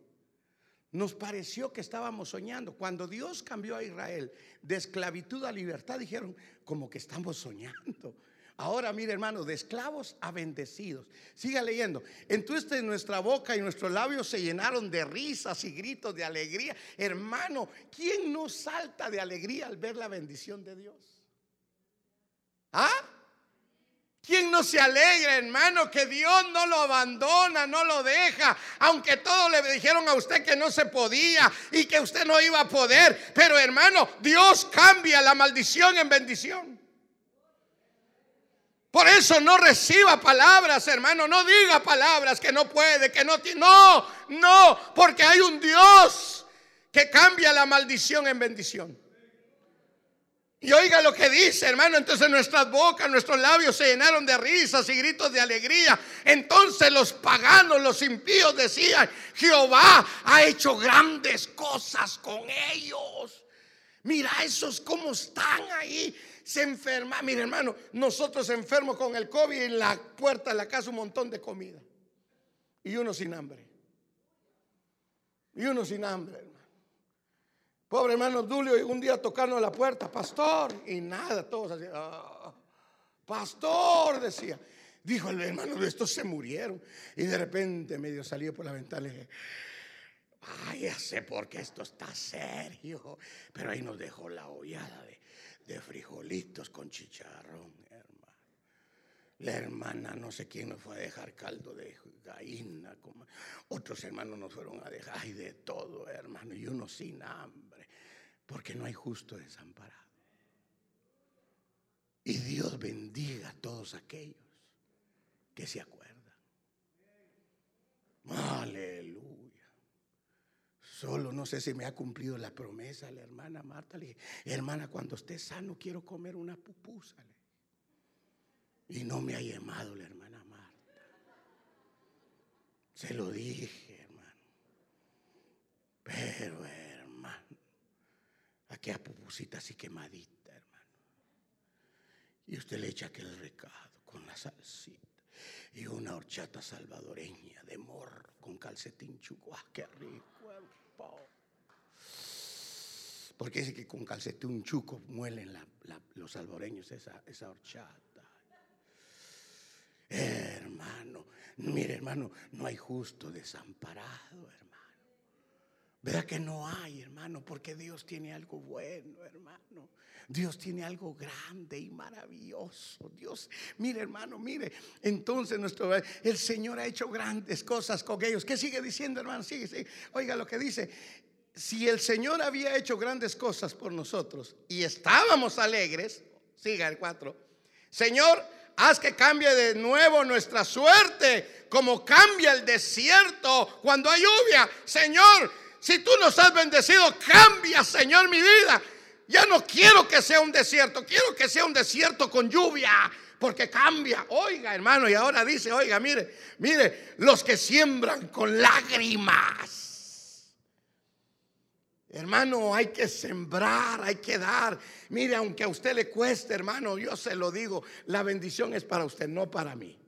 Speaker 1: nos pareció que estábamos soñando. Cuando Dios cambió a Israel de esclavitud a libertad, dijeron, como que estamos soñando. Ahora, mire hermano, de esclavos a bendecidos. Siga leyendo. Entonces nuestra boca y nuestros labios se llenaron de risas y gritos de alegría. Hermano, ¿quién no salta de alegría al ver la bendición de Dios? ¿Ah? ¿Quién no se alegra, hermano, que Dios no lo abandona, no lo deja? Aunque todos le dijeron a usted que no se podía y que usted no iba a poder. Pero, hermano, Dios cambia la maldición en bendición. Por eso no reciba palabras, hermano. No diga palabras que no puede, que no tiene. No, no, porque hay un Dios que cambia la maldición en bendición. Y oiga lo que dice, hermano. Entonces nuestras bocas, nuestros labios se llenaron de risas y gritos de alegría. Entonces los paganos, los impíos decían, Jehová ha hecho grandes cosas con ellos. Mira esos cómo están ahí. Se enferman. Mira, hermano, nosotros enfermos con el COVID en la puerta de la casa un montón de comida. Y uno sin hambre. Y uno sin hambre. Pobre hermano Dulio, y un día tocando la puerta, pastor, y nada, todos así, ah, pastor, decía. Dijo el hermano, estos se murieron. Y de repente medio salió por la ventana y dije, ay, ya sé por qué esto está serio. Pero ahí nos dejó la hollada de, de frijolitos con chicharrón. La hermana, no sé quién nos fue a dejar caldo de gallina. Como otros hermanos nos fueron a dejar, ay, de todo, hermano. Y uno sin hambre. Porque no hay justo desamparado. Y Dios bendiga a todos aquellos que se acuerdan. Aleluya. Solo no sé si me ha cumplido la promesa la hermana Marta. Le dije, hermana, cuando esté sano quiero comer una pupusa. Y no me ha llamado la hermana Marta. Se lo dije, hermano. Pero, aquella pupusita así quemadita, hermano. Y usted le echa aquel recado con la salsita y una horchata salvadoreña de morro con calcetín chuco. ¡Ah, qué rico, hermano! Porque dice que con calcetín chuco muelen los salvadoreños esa horchata. Hermano, mire hermano, no hay justo desamparado, hermano. ¿Verdad que no hay, hermano? Porque Dios tiene algo bueno, hermano. Dios tiene algo grande y maravilloso. Dios, mire, hermano, mire. Entonces nuestro el Señor ha hecho grandes cosas con ellos. ¿Qué sigue diciendo, hermano? Sigue, sigue. Oiga lo que dice. Si el Señor había hecho grandes cosas por nosotros y estábamos alegres, siga el 4. Señor, haz que cambie de nuevo nuestra suerte, como cambia el desierto cuando hay lluvia. Señor, si tú nos has bendecido, cambia, Señor, mi vida. Ya no quiero que sea un desierto, quiero que sea un desierto con lluvia, porque cambia. Oiga, hermano, y ahora dice, oiga, mire, mire, los que siembran con lágrimas. Hermano, hay que sembrar, hay que dar. Mire, aunque a usted le cueste, hermano, yo se lo digo, la bendición es para usted, no para mí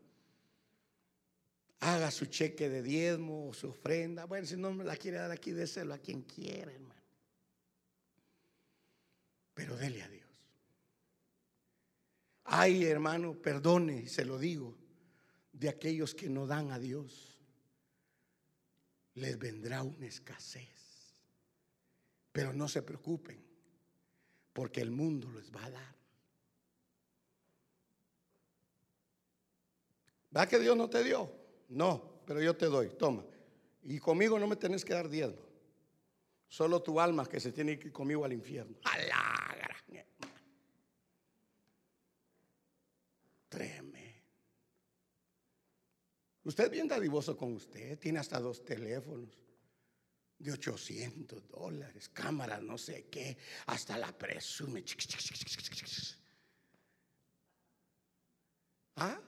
Speaker 1: haga su cheque de diezmo o su ofrenda. Bueno, si no me la quiere dar aquí, déselo a quien quiera, hermano. Pero dele a Dios. Ay, hermano, perdone, se lo digo, de aquellos que no dan a Dios, les vendrá una escasez. Pero no se preocupen, porque el mundo les va a dar. ¿Va que Dios no te dio? No, pero yo te doy, toma. Y conmigo no me tenés que dar diezmo. Solo tu alma que se tiene que ir conmigo al infierno. Alagra. Treme. Usted es bien dadivoso con usted. Tiene hasta dos teléfonos de 800 dólares, cámaras, no sé qué. Hasta la presume. ¿Ah?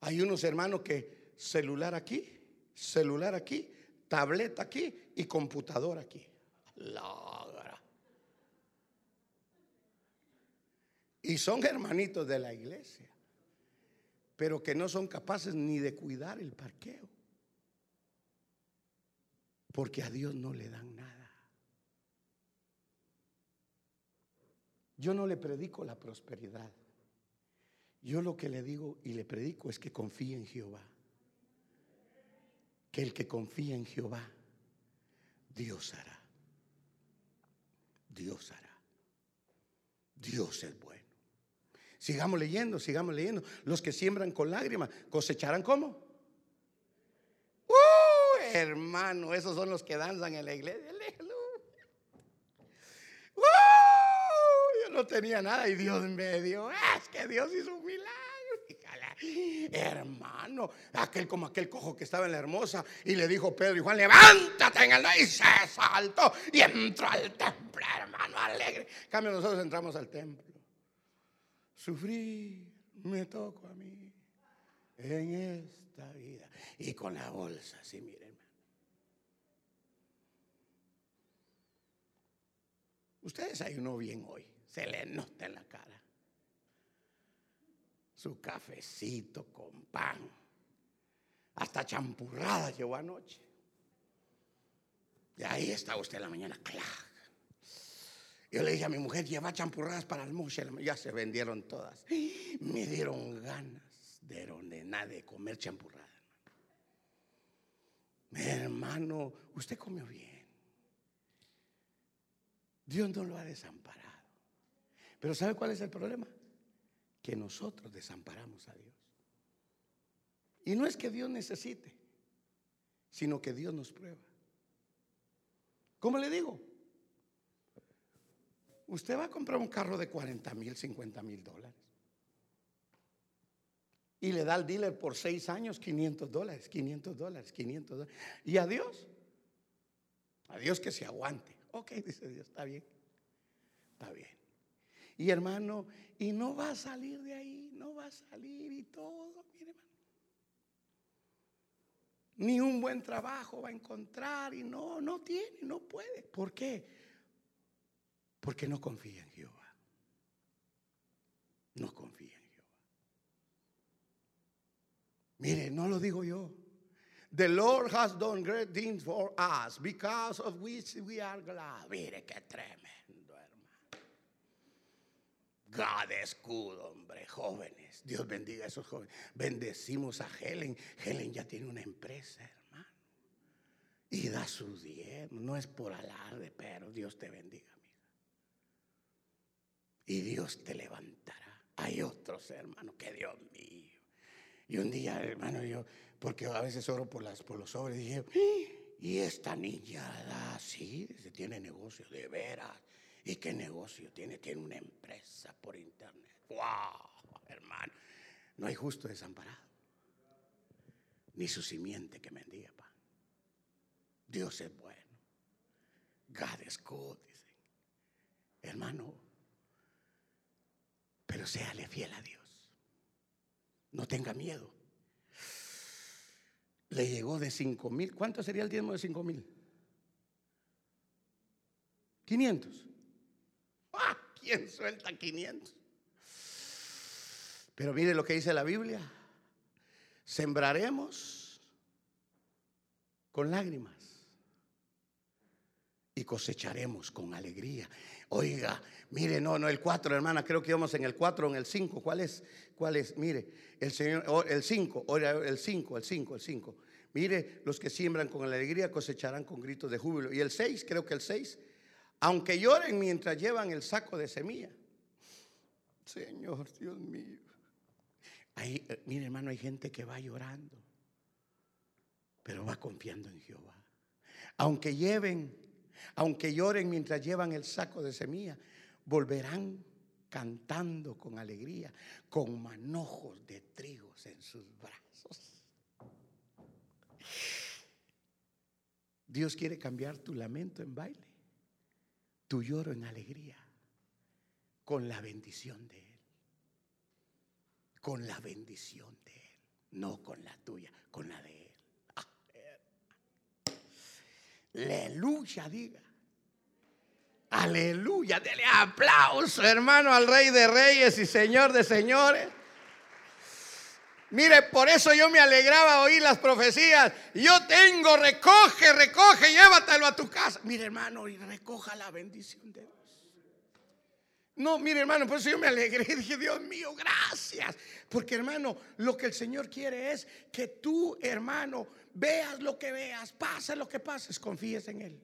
Speaker 1: Hay unos hermanos que celular aquí, celular aquí, tableta aquí y computadora aquí. Lagra. Y son hermanitos de la iglesia, pero que no son capaces ni de cuidar el parqueo. Porque a Dios no le dan nada. Yo no le predico la prosperidad. Yo lo que le digo y le predico es que confíe en Jehová que el que confía en Jehová, Dios hará. Dios hará. Dios es bueno. Sigamos leyendo, sigamos leyendo. Los que siembran con lágrimas cosecharán como. Hermano, esos son los que danzan en la iglesia. Uh, yo no tenía nada y Dios me dio. Es que Dios hizo un milagro. Hermano, aquel como aquel cojo que estaba en la hermosa y le dijo Pedro y Juan, levántate en el y se saltó y entró al templo, hermano, alegre. Cambio, nosotros entramos al templo. Sufrí, me toco a mí en esta vida. Y con la bolsa, sí, miren. Ustedes hay uno bien hoy, se le nota en la cara su cafecito con pan. Hasta champurrada llevó anoche. Y ahí está usted en la mañana, Yo le dije a mi mujer, lleva champurradas para el. Ya se vendieron todas. Me dieron ganas de, nada de comer champurrada. Mi hermano, usted comió bien. Dios no lo ha desamparado. Pero ¿sabe cuál es el problema? que nosotros desamparamos a Dios. Y no es que Dios necesite, sino que Dios nos prueba. ¿Cómo le digo? Usted va a comprar un carro de 40 mil, 50 mil dólares. Y le da al dealer por seis años 500 dólares, 500 dólares, 500 dólares. ¿Y a Dios? A Dios que se aguante. Ok, dice Dios, está bien. Está bien. Y hermano, y no va a salir de ahí, no va a salir y todo, mire hermano. Ni un buen trabajo va a encontrar y no, no tiene, no puede. ¿Por qué? Porque no confía en Jehová. No confía en Jehová. Mire, no lo digo yo. The Lord has done great things for us because of which we are glad. Mire qué tremendo. God escudo, hombre, jóvenes. Dios bendiga a esos jóvenes. Bendecimos a Helen. Helen ya tiene una empresa, hermano.
Speaker 2: y da su diezmo. No es por alarde, pero Dios te bendiga, amiga. Y Dios te levantará. Hay otros hermanos que Dios mío. Y un día, hermano, yo, porque a veces oro por, las, por los sobres, dije, y esta niña así, tiene negocio, de veras. ¿Y qué negocio tiene? Tiene una empresa por internet. ¡Wow! Hermano, no hay justo desamparado, ni su simiente que mendiga pan. Dios es bueno. God is good, dicen. Hermano, pero séale fiel a Dios. No tenga miedo. Le llegó de cinco mil. ¿Cuánto sería el diezmo de cinco mil? 500. ¡Ah! ¿Quién suelta 500? Pero mire lo que dice la Biblia. Sembraremos con lágrimas y cosecharemos con alegría. Oiga, mire, no, no, el 4, hermana, creo que íbamos en el 4 o en el 5. ¿Cuál es? ¿Cuál es? Mire, el Señor, el 5, el 5, el 5, el 5. Mire, los que siembran con alegría cosecharán con gritos de júbilo. Y el 6, creo que el 6, aunque lloren mientras llevan el saco de semilla. Señor, Dios mío. Ahí, eh, mire, hermano, hay gente que va llorando, pero va confiando en Jehová. Aunque lleven aunque lloren mientras llevan el saco de semilla, volverán cantando con alegría, con manojos de trigos en sus brazos. Dios quiere cambiar tu lamento en baile, tu lloro en alegría, con la bendición de Él. Con la bendición de Él, no con la tuya, con la de Él. Aleluya, diga. Aleluya, dele aplauso, hermano, al Rey de Reyes y Señor de Señores. Mire, por eso yo me alegraba oír las profecías. Yo tengo, recoge, recoge, llévatelo a tu casa. Mire, hermano, y recoja la bendición de Dios. No, mire, hermano, por eso yo me alegré. [laughs] Dije, Dios mío, gracias. Porque, hermano, lo que el Señor quiere es que tú, hermano, veas lo que veas, pase lo que pases, confíes en Él.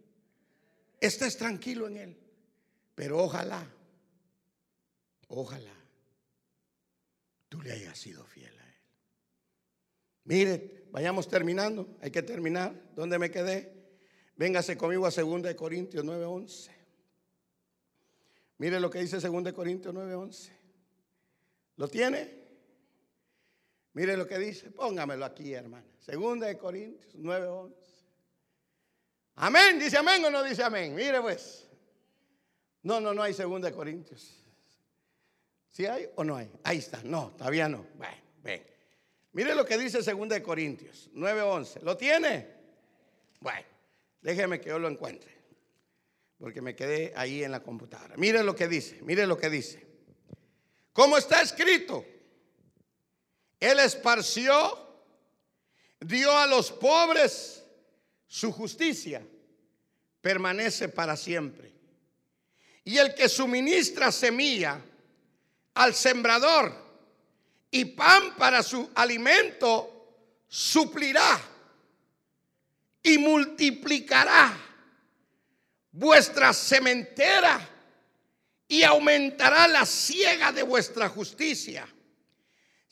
Speaker 2: Estés tranquilo en Él. Pero ojalá, ojalá tú le hayas sido fiel a Él. Mire, vayamos terminando. Hay que terminar. ¿Dónde me quedé? Véngase conmigo a 2 Corintios 9:11. Mire lo que dice 2 Corintios 9:11. ¿Lo tiene? Mire lo que dice, póngamelo aquí, hermana. Segunda de Corintios 9:11. Amén, dice amén o no dice amén. Mire pues. No, no, no hay segunda de Corintios. ¿Sí hay o no hay? Ahí está. No, todavía no. Bueno, ven. Mire lo que dice segunda de Corintios 9:11. ¿Lo tiene? Bueno, déjeme que yo lo encuentre. Porque me quedé ahí en la computadora. Mire lo que dice, mire lo que dice. ¿Cómo está escrito? Él esparció, dio a los pobres su justicia, permanece para siempre. Y el que suministra semilla al sembrador y pan para su alimento, suplirá y multiplicará vuestra sementera y aumentará la ciega de vuestra justicia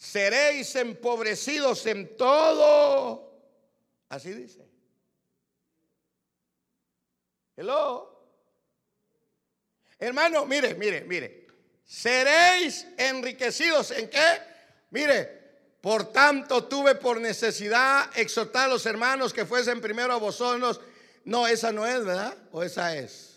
Speaker 2: seréis empobrecidos en todo. Así dice. Hello. Hermano, mire, mire, mire. Seréis enriquecidos en qué? Mire, por tanto tuve por necesidad exhortar a los hermanos que fuesen primero a vosotros. No, esa no es, ¿verdad? ¿O esa es?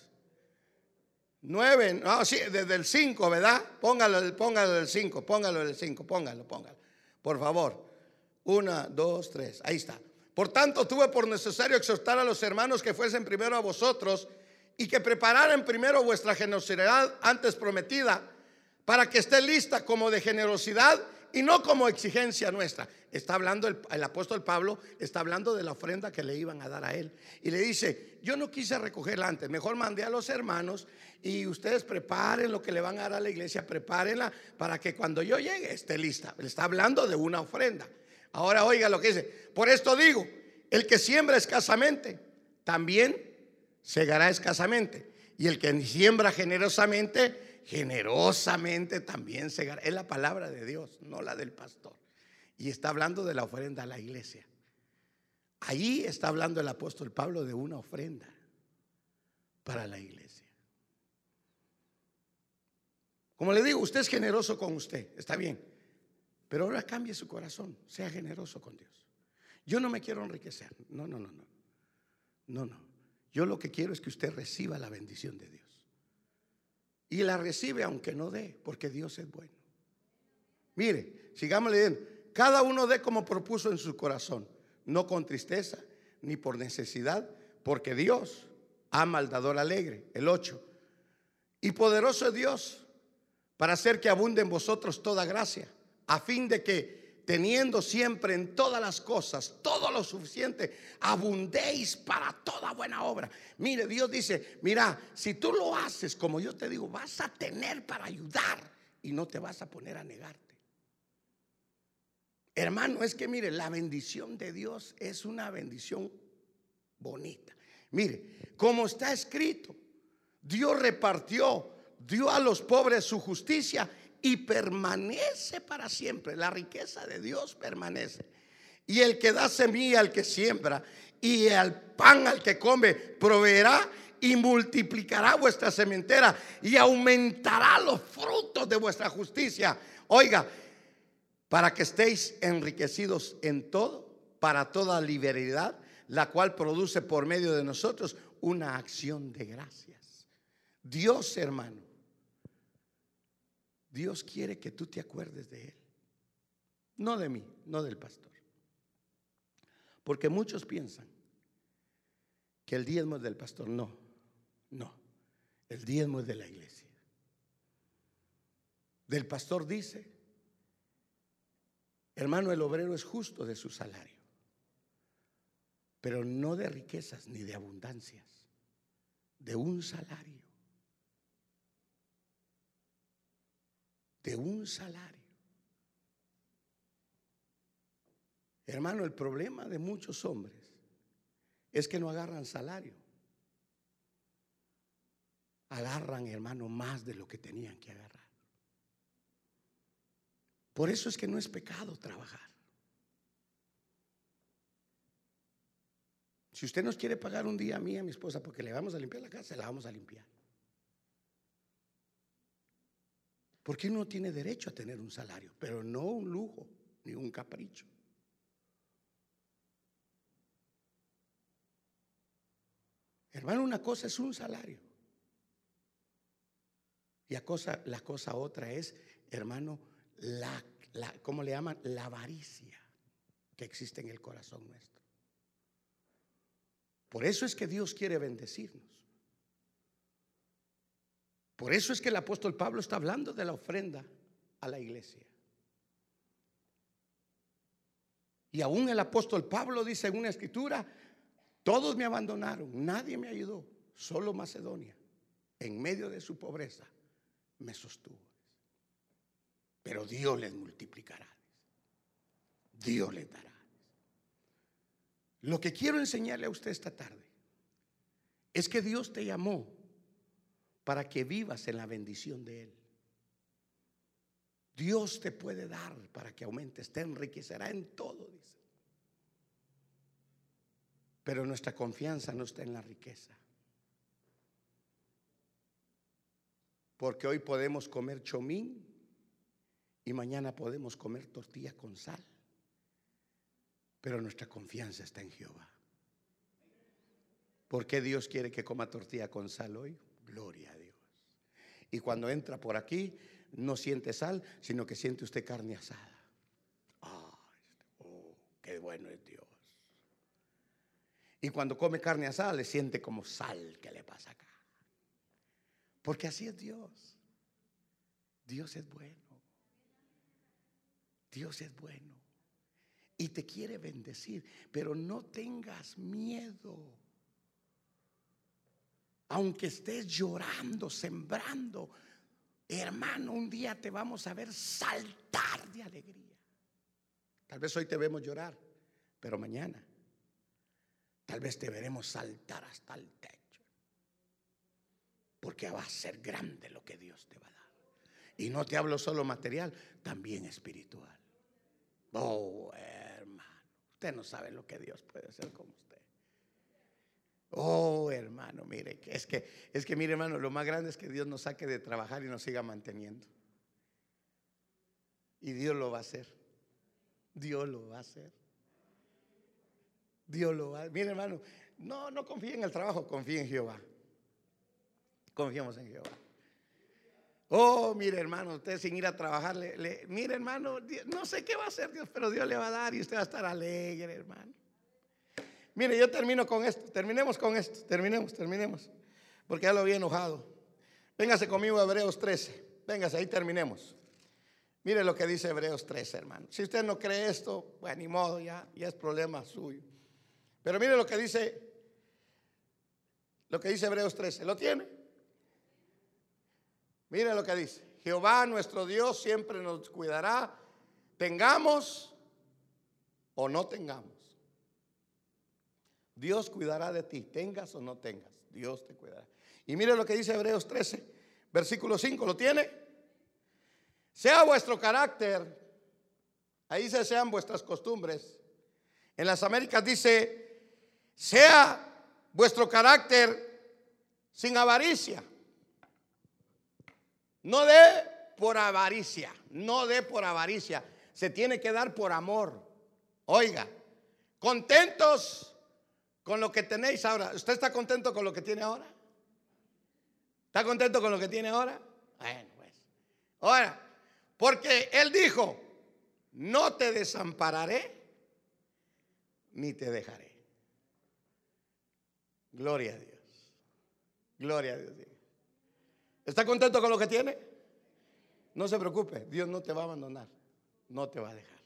Speaker 2: Nueve, no, sí, desde el 5, ¿verdad? Póngalo, póngalo del 5, póngalo del 5, póngalo, póngalo. Por favor. Una, dos, tres. Ahí está. Por tanto, tuve por necesario exhortar a los hermanos que fuesen primero a vosotros y que prepararan primero vuestra generosidad antes prometida, para que esté lista como de generosidad y no como exigencia nuestra. Está hablando el, apóstol Pablo, está hablando de la ofrenda que le iban a dar a él. Y le dice, yo no quise recogerla antes, mejor mandé a los hermanos y ustedes preparen lo que le van a dar a la iglesia, prepárenla para que cuando yo llegue esté lista. Le está hablando de una ofrenda. Ahora oiga lo que dice, por esto digo, el que siembra escasamente, también segará escasamente. Y el que siembra generosamente, generosamente también segará. Es la palabra de Dios, no la del pastor. Y está hablando de la ofrenda a la iglesia. Ahí está hablando el apóstol Pablo de una ofrenda para la iglesia. Como le digo, usted es generoso con usted, está bien. Pero ahora cambie su corazón, sea generoso con Dios. Yo no me quiero enriquecer, no, no, no, no. No, no. Yo lo que quiero es que usted reciba la bendición de Dios. Y la recibe aunque no dé, porque Dios es bueno. Mire, sigamos leyendo. Cada uno dé como propuso en su corazón, no con tristeza ni por necesidad, porque Dios ama al dador alegre. El 8. Y poderoso es Dios para hacer que abunde en vosotros toda gracia, a fin de que teniendo siempre en todas las cosas todo lo suficiente, abundéis para toda buena obra. Mire, Dios dice, mira, si tú lo haces como yo te digo, vas a tener para ayudar y no te vas a poner a negarte. Hermano, es que mire, la bendición de Dios es una bendición bonita. Mire, como está escrito, Dios repartió, dio a los pobres su justicia y permanece para siempre. La riqueza de Dios permanece. Y el que da semilla al que siembra y al pan al que come, proveerá y multiplicará vuestra sementera y aumentará los frutos de vuestra justicia. Oiga, para que estéis enriquecidos en todo, para toda liberalidad, la cual produce por medio de nosotros una acción de gracias. Dios, hermano, Dios quiere que tú te acuerdes de Él. No de mí, no del pastor. Porque muchos piensan que el diezmo es del pastor. No, no. El diezmo es de la iglesia. Del pastor dice, hermano, el obrero es justo de su salario, pero no de riquezas ni de abundancias, de un salario. De un salario. Hermano, el problema de muchos hombres es que no agarran salario. Agarran, hermano, más de lo que tenían que agarrar. Por eso es que no es pecado trabajar. Si usted nos quiere pagar un día a mí, a mi esposa, porque le vamos a limpiar la casa, la vamos a limpiar. Porque uno tiene derecho a tener un salario, pero no un lujo ni un capricho. Hermano, una cosa es un salario. Y cosa, la cosa otra es, hermano, la, la, ¿cómo le llaman? La avaricia que existe en el corazón nuestro. Por eso es que Dios quiere bendecirnos. Por eso es que el apóstol Pablo está hablando de la ofrenda a la iglesia. Y aún el apóstol Pablo dice en una escritura, todos me abandonaron, nadie me ayudó, solo Macedonia, en medio de su pobreza, me sostuvo. Pero Dios les multiplicará, Dios les dará. Lo que quiero enseñarle a usted esta tarde es que Dios te llamó para que vivas en la bendición de Él. Dios te puede dar para que aumentes, te enriquecerá en todo, dice. Pero nuestra confianza no está en la riqueza. Porque hoy podemos comer chomín y mañana podemos comer tortilla con sal. Pero nuestra confianza está en Jehová. ¿Por qué Dios quiere que coma tortilla con sal hoy? Gloria a Dios. Y cuando entra por aquí, no siente sal, sino que siente usted carne asada. oh, qué bueno es Dios. Y cuando come carne asada, le siente como sal que le pasa acá. Porque así es Dios. Dios es bueno. Dios es bueno. Y te quiere bendecir, pero no tengas miedo aunque estés llorando, sembrando, hermano, un día te vamos a ver saltar de alegría. Tal vez hoy te vemos llorar, pero mañana tal vez te veremos saltar hasta el techo. Porque va a ser grande lo que Dios te va a dar. Y no te hablo solo material, también espiritual. Oh, hermano, usted no sabe lo que Dios puede hacer con usted. Oh, hermano, mire, es que es que mire, hermano, lo más grande es que Dios nos saque de trabajar y nos siga manteniendo. Y Dios lo va a hacer. Dios lo va a hacer. Dios lo va a hacer. Mire, hermano, no, no confíe en el trabajo, confíe en Jehová. Confiemos en Jehová. Oh, mire hermano, usted sin ir a trabajar, mire hermano, no sé qué va a hacer Dios, pero Dios le va a dar y usted va a estar alegre, hermano. Mire, yo termino con esto, terminemos con esto, terminemos, terminemos, porque ya lo había enojado. Véngase conmigo a Hebreos 13, véngase, ahí terminemos. Mire lo que dice Hebreos 13, hermano. Si usted no cree esto, pues ni modo, ya, ya es problema suyo. Pero mire lo que dice, lo que dice Hebreos 13, ¿lo tiene? Mire lo que dice. Jehová nuestro Dios siempre nos cuidará, tengamos o no tengamos. Dios cuidará de ti, tengas o no tengas. Dios te cuidará. Y mire lo que dice Hebreos 13, versículo 5, ¿lo tiene? Sea vuestro carácter, ahí dice sean vuestras costumbres. En las Américas dice, sea vuestro carácter sin avaricia. No dé por avaricia, no dé por avaricia. Se tiene que dar por amor. Oiga, contentos con lo que tenéis ahora. ¿Usted está contento con lo que tiene ahora? ¿Está contento con lo que tiene ahora? Bueno, pues. Ahora, porque Él dijo, no te desampararé ni te dejaré. Gloria a Dios. Gloria a Dios. ¿Está contento con lo que tiene? No se preocupe, Dios no te va a abandonar, no te va a dejar.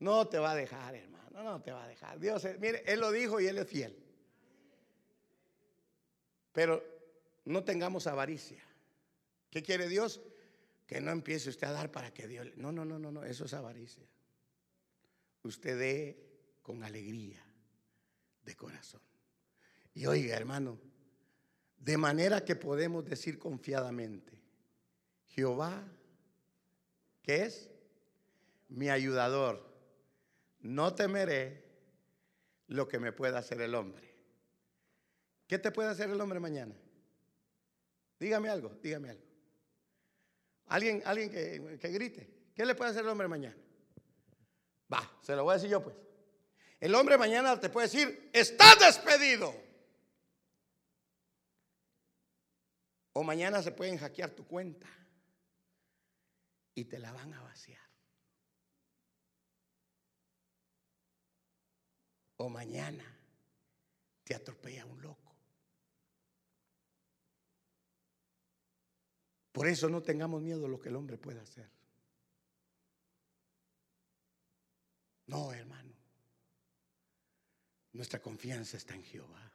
Speaker 2: No te va a dejar, hermano, no te va a dejar. Dios, mire, Él lo dijo y Él es fiel. Pero no tengamos avaricia. ¿Qué quiere Dios? Que no empiece usted a dar para que Dios... No, no, no, no, no, eso es avaricia. Usted dé con alegría de corazón. Y oiga, hermano, de manera que podemos decir confiadamente, Jehová, ¿qué es? Mi ayudador. No temeré lo que me pueda hacer el hombre. ¿Qué te puede hacer el hombre mañana? Dígame algo, dígame algo. Alguien, alguien que, que grite. ¿Qué le puede hacer el hombre mañana? Va, se lo voy a decir yo pues. El hombre mañana te puede decir, estás despedido. O mañana se pueden hackear tu cuenta y te la van a vaciar. O mañana te atropella un loco. Por eso no tengamos miedo de lo que el hombre pueda hacer. No, hermano. Nuestra confianza está en Jehová.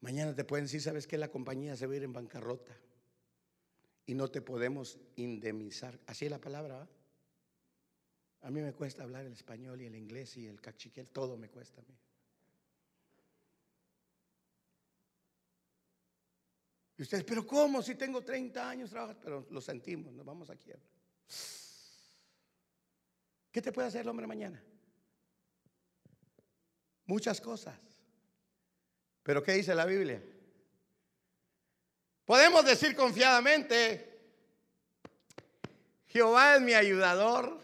Speaker 2: Mañana te pueden decir, ¿sabes que La compañía se va a ir en bancarrota y no te podemos indemnizar. Así es la palabra. A mí me cuesta hablar el español y el inglés y el cachiquel, todo me cuesta a mí. Y ustedes, pero ¿cómo? Si tengo 30 años trabajando, pero lo sentimos, nos vamos a quiebra. ¿Qué te puede hacer el hombre mañana? Muchas cosas. Pero ¿qué dice la Biblia? Podemos decir confiadamente, Jehová es mi ayudador.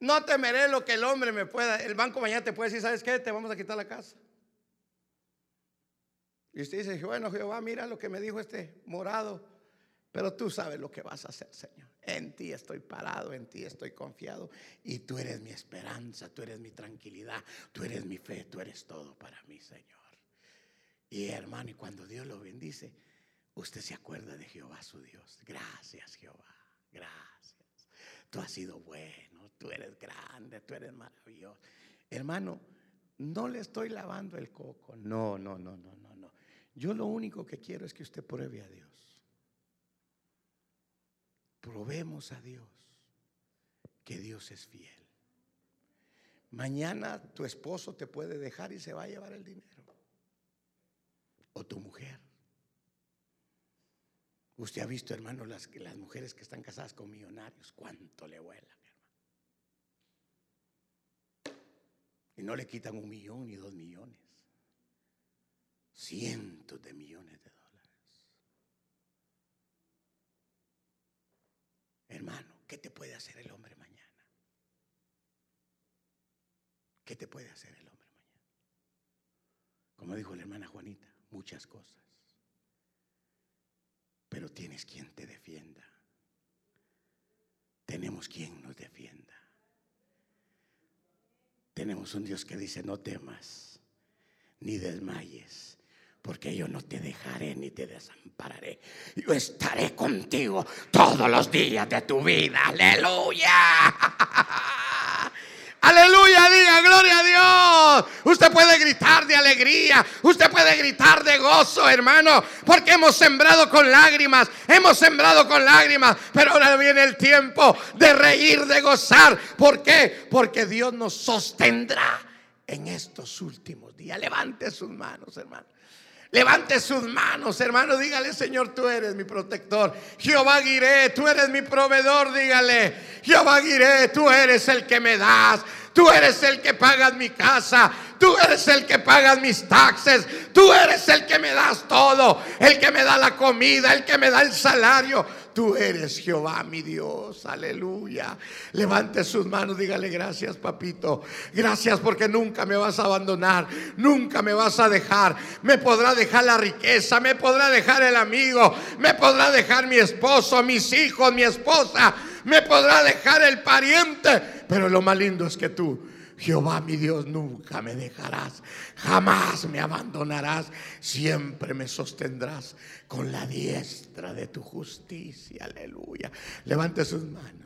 Speaker 2: No temeré lo que el hombre me pueda. El banco mañana te puede decir, ¿sabes qué? Te vamos a quitar la casa. Y usted dice, bueno, Jehová, mira lo que me dijo este morado. Pero tú sabes lo que vas a hacer, Señor. En ti estoy parado, en ti estoy confiado. Y tú eres mi esperanza, tú eres mi tranquilidad, tú eres mi fe, tú eres todo para mí, Señor. Y hermano, y cuando Dios lo bendice, usted se acuerda de Jehová su Dios. Gracias Jehová, gracias. Tú has sido bueno, tú eres grande, tú eres maravilloso. Hermano, no le estoy lavando el coco. No, no, no, no, no, no. Yo lo único que quiero es que usted pruebe a Dios. Probemos a Dios que Dios es fiel.
Speaker 1: Mañana tu esposo te puede dejar y se va a llevar el dinero. O tu mujer. Usted ha visto, hermano, las, las mujeres que están casadas con millonarios, cuánto le vuelan, Y no le quitan un millón ni dos millones. Cientos de millones de dólares. Hermano, ¿qué te puede hacer el hombre mañana? ¿Qué te puede hacer el hombre mañana? Como dijo la hermana Juanita, muchas cosas. Pero tienes quien te defienda. Tenemos quien nos defienda. Tenemos un Dios que dice, no temas, ni desmayes, porque yo no te dejaré ni te desampararé. Yo estaré contigo todos los días de tu vida. Aleluya. Aleluya, diga, gloria a Dios. Usted puede gritar de alegría, usted puede gritar de gozo, hermano, porque hemos sembrado con lágrimas, hemos sembrado con lágrimas, pero ahora viene el tiempo de reír, de gozar. ¿Por qué? Porque Dios nos sostendrá en estos últimos días. Levante sus manos, hermano. Levante sus manos, hermano. Dígale, Señor, tú eres mi protector. Jehová Guiré, tú eres mi proveedor. Dígale, Jehová Guiré, tú eres el que me das. Tú eres el que pagas mi casa. Tú eres el que pagas mis taxes. Tú eres el que me das todo. El que me da la comida. El que me da el salario. Tú eres Jehová mi Dios, aleluya. Levante sus manos, dígale gracias papito. Gracias porque nunca me vas a abandonar, nunca me vas a dejar. Me podrá dejar la riqueza, me podrá dejar el amigo, me podrá dejar mi esposo, mis hijos, mi esposa, me podrá dejar el pariente. Pero lo más lindo es que tú Jehová mi Dios, nunca me dejarás, jamás me abandonarás, siempre me sostendrás con la diestra de tu justicia. Aleluya. Levante sus manos.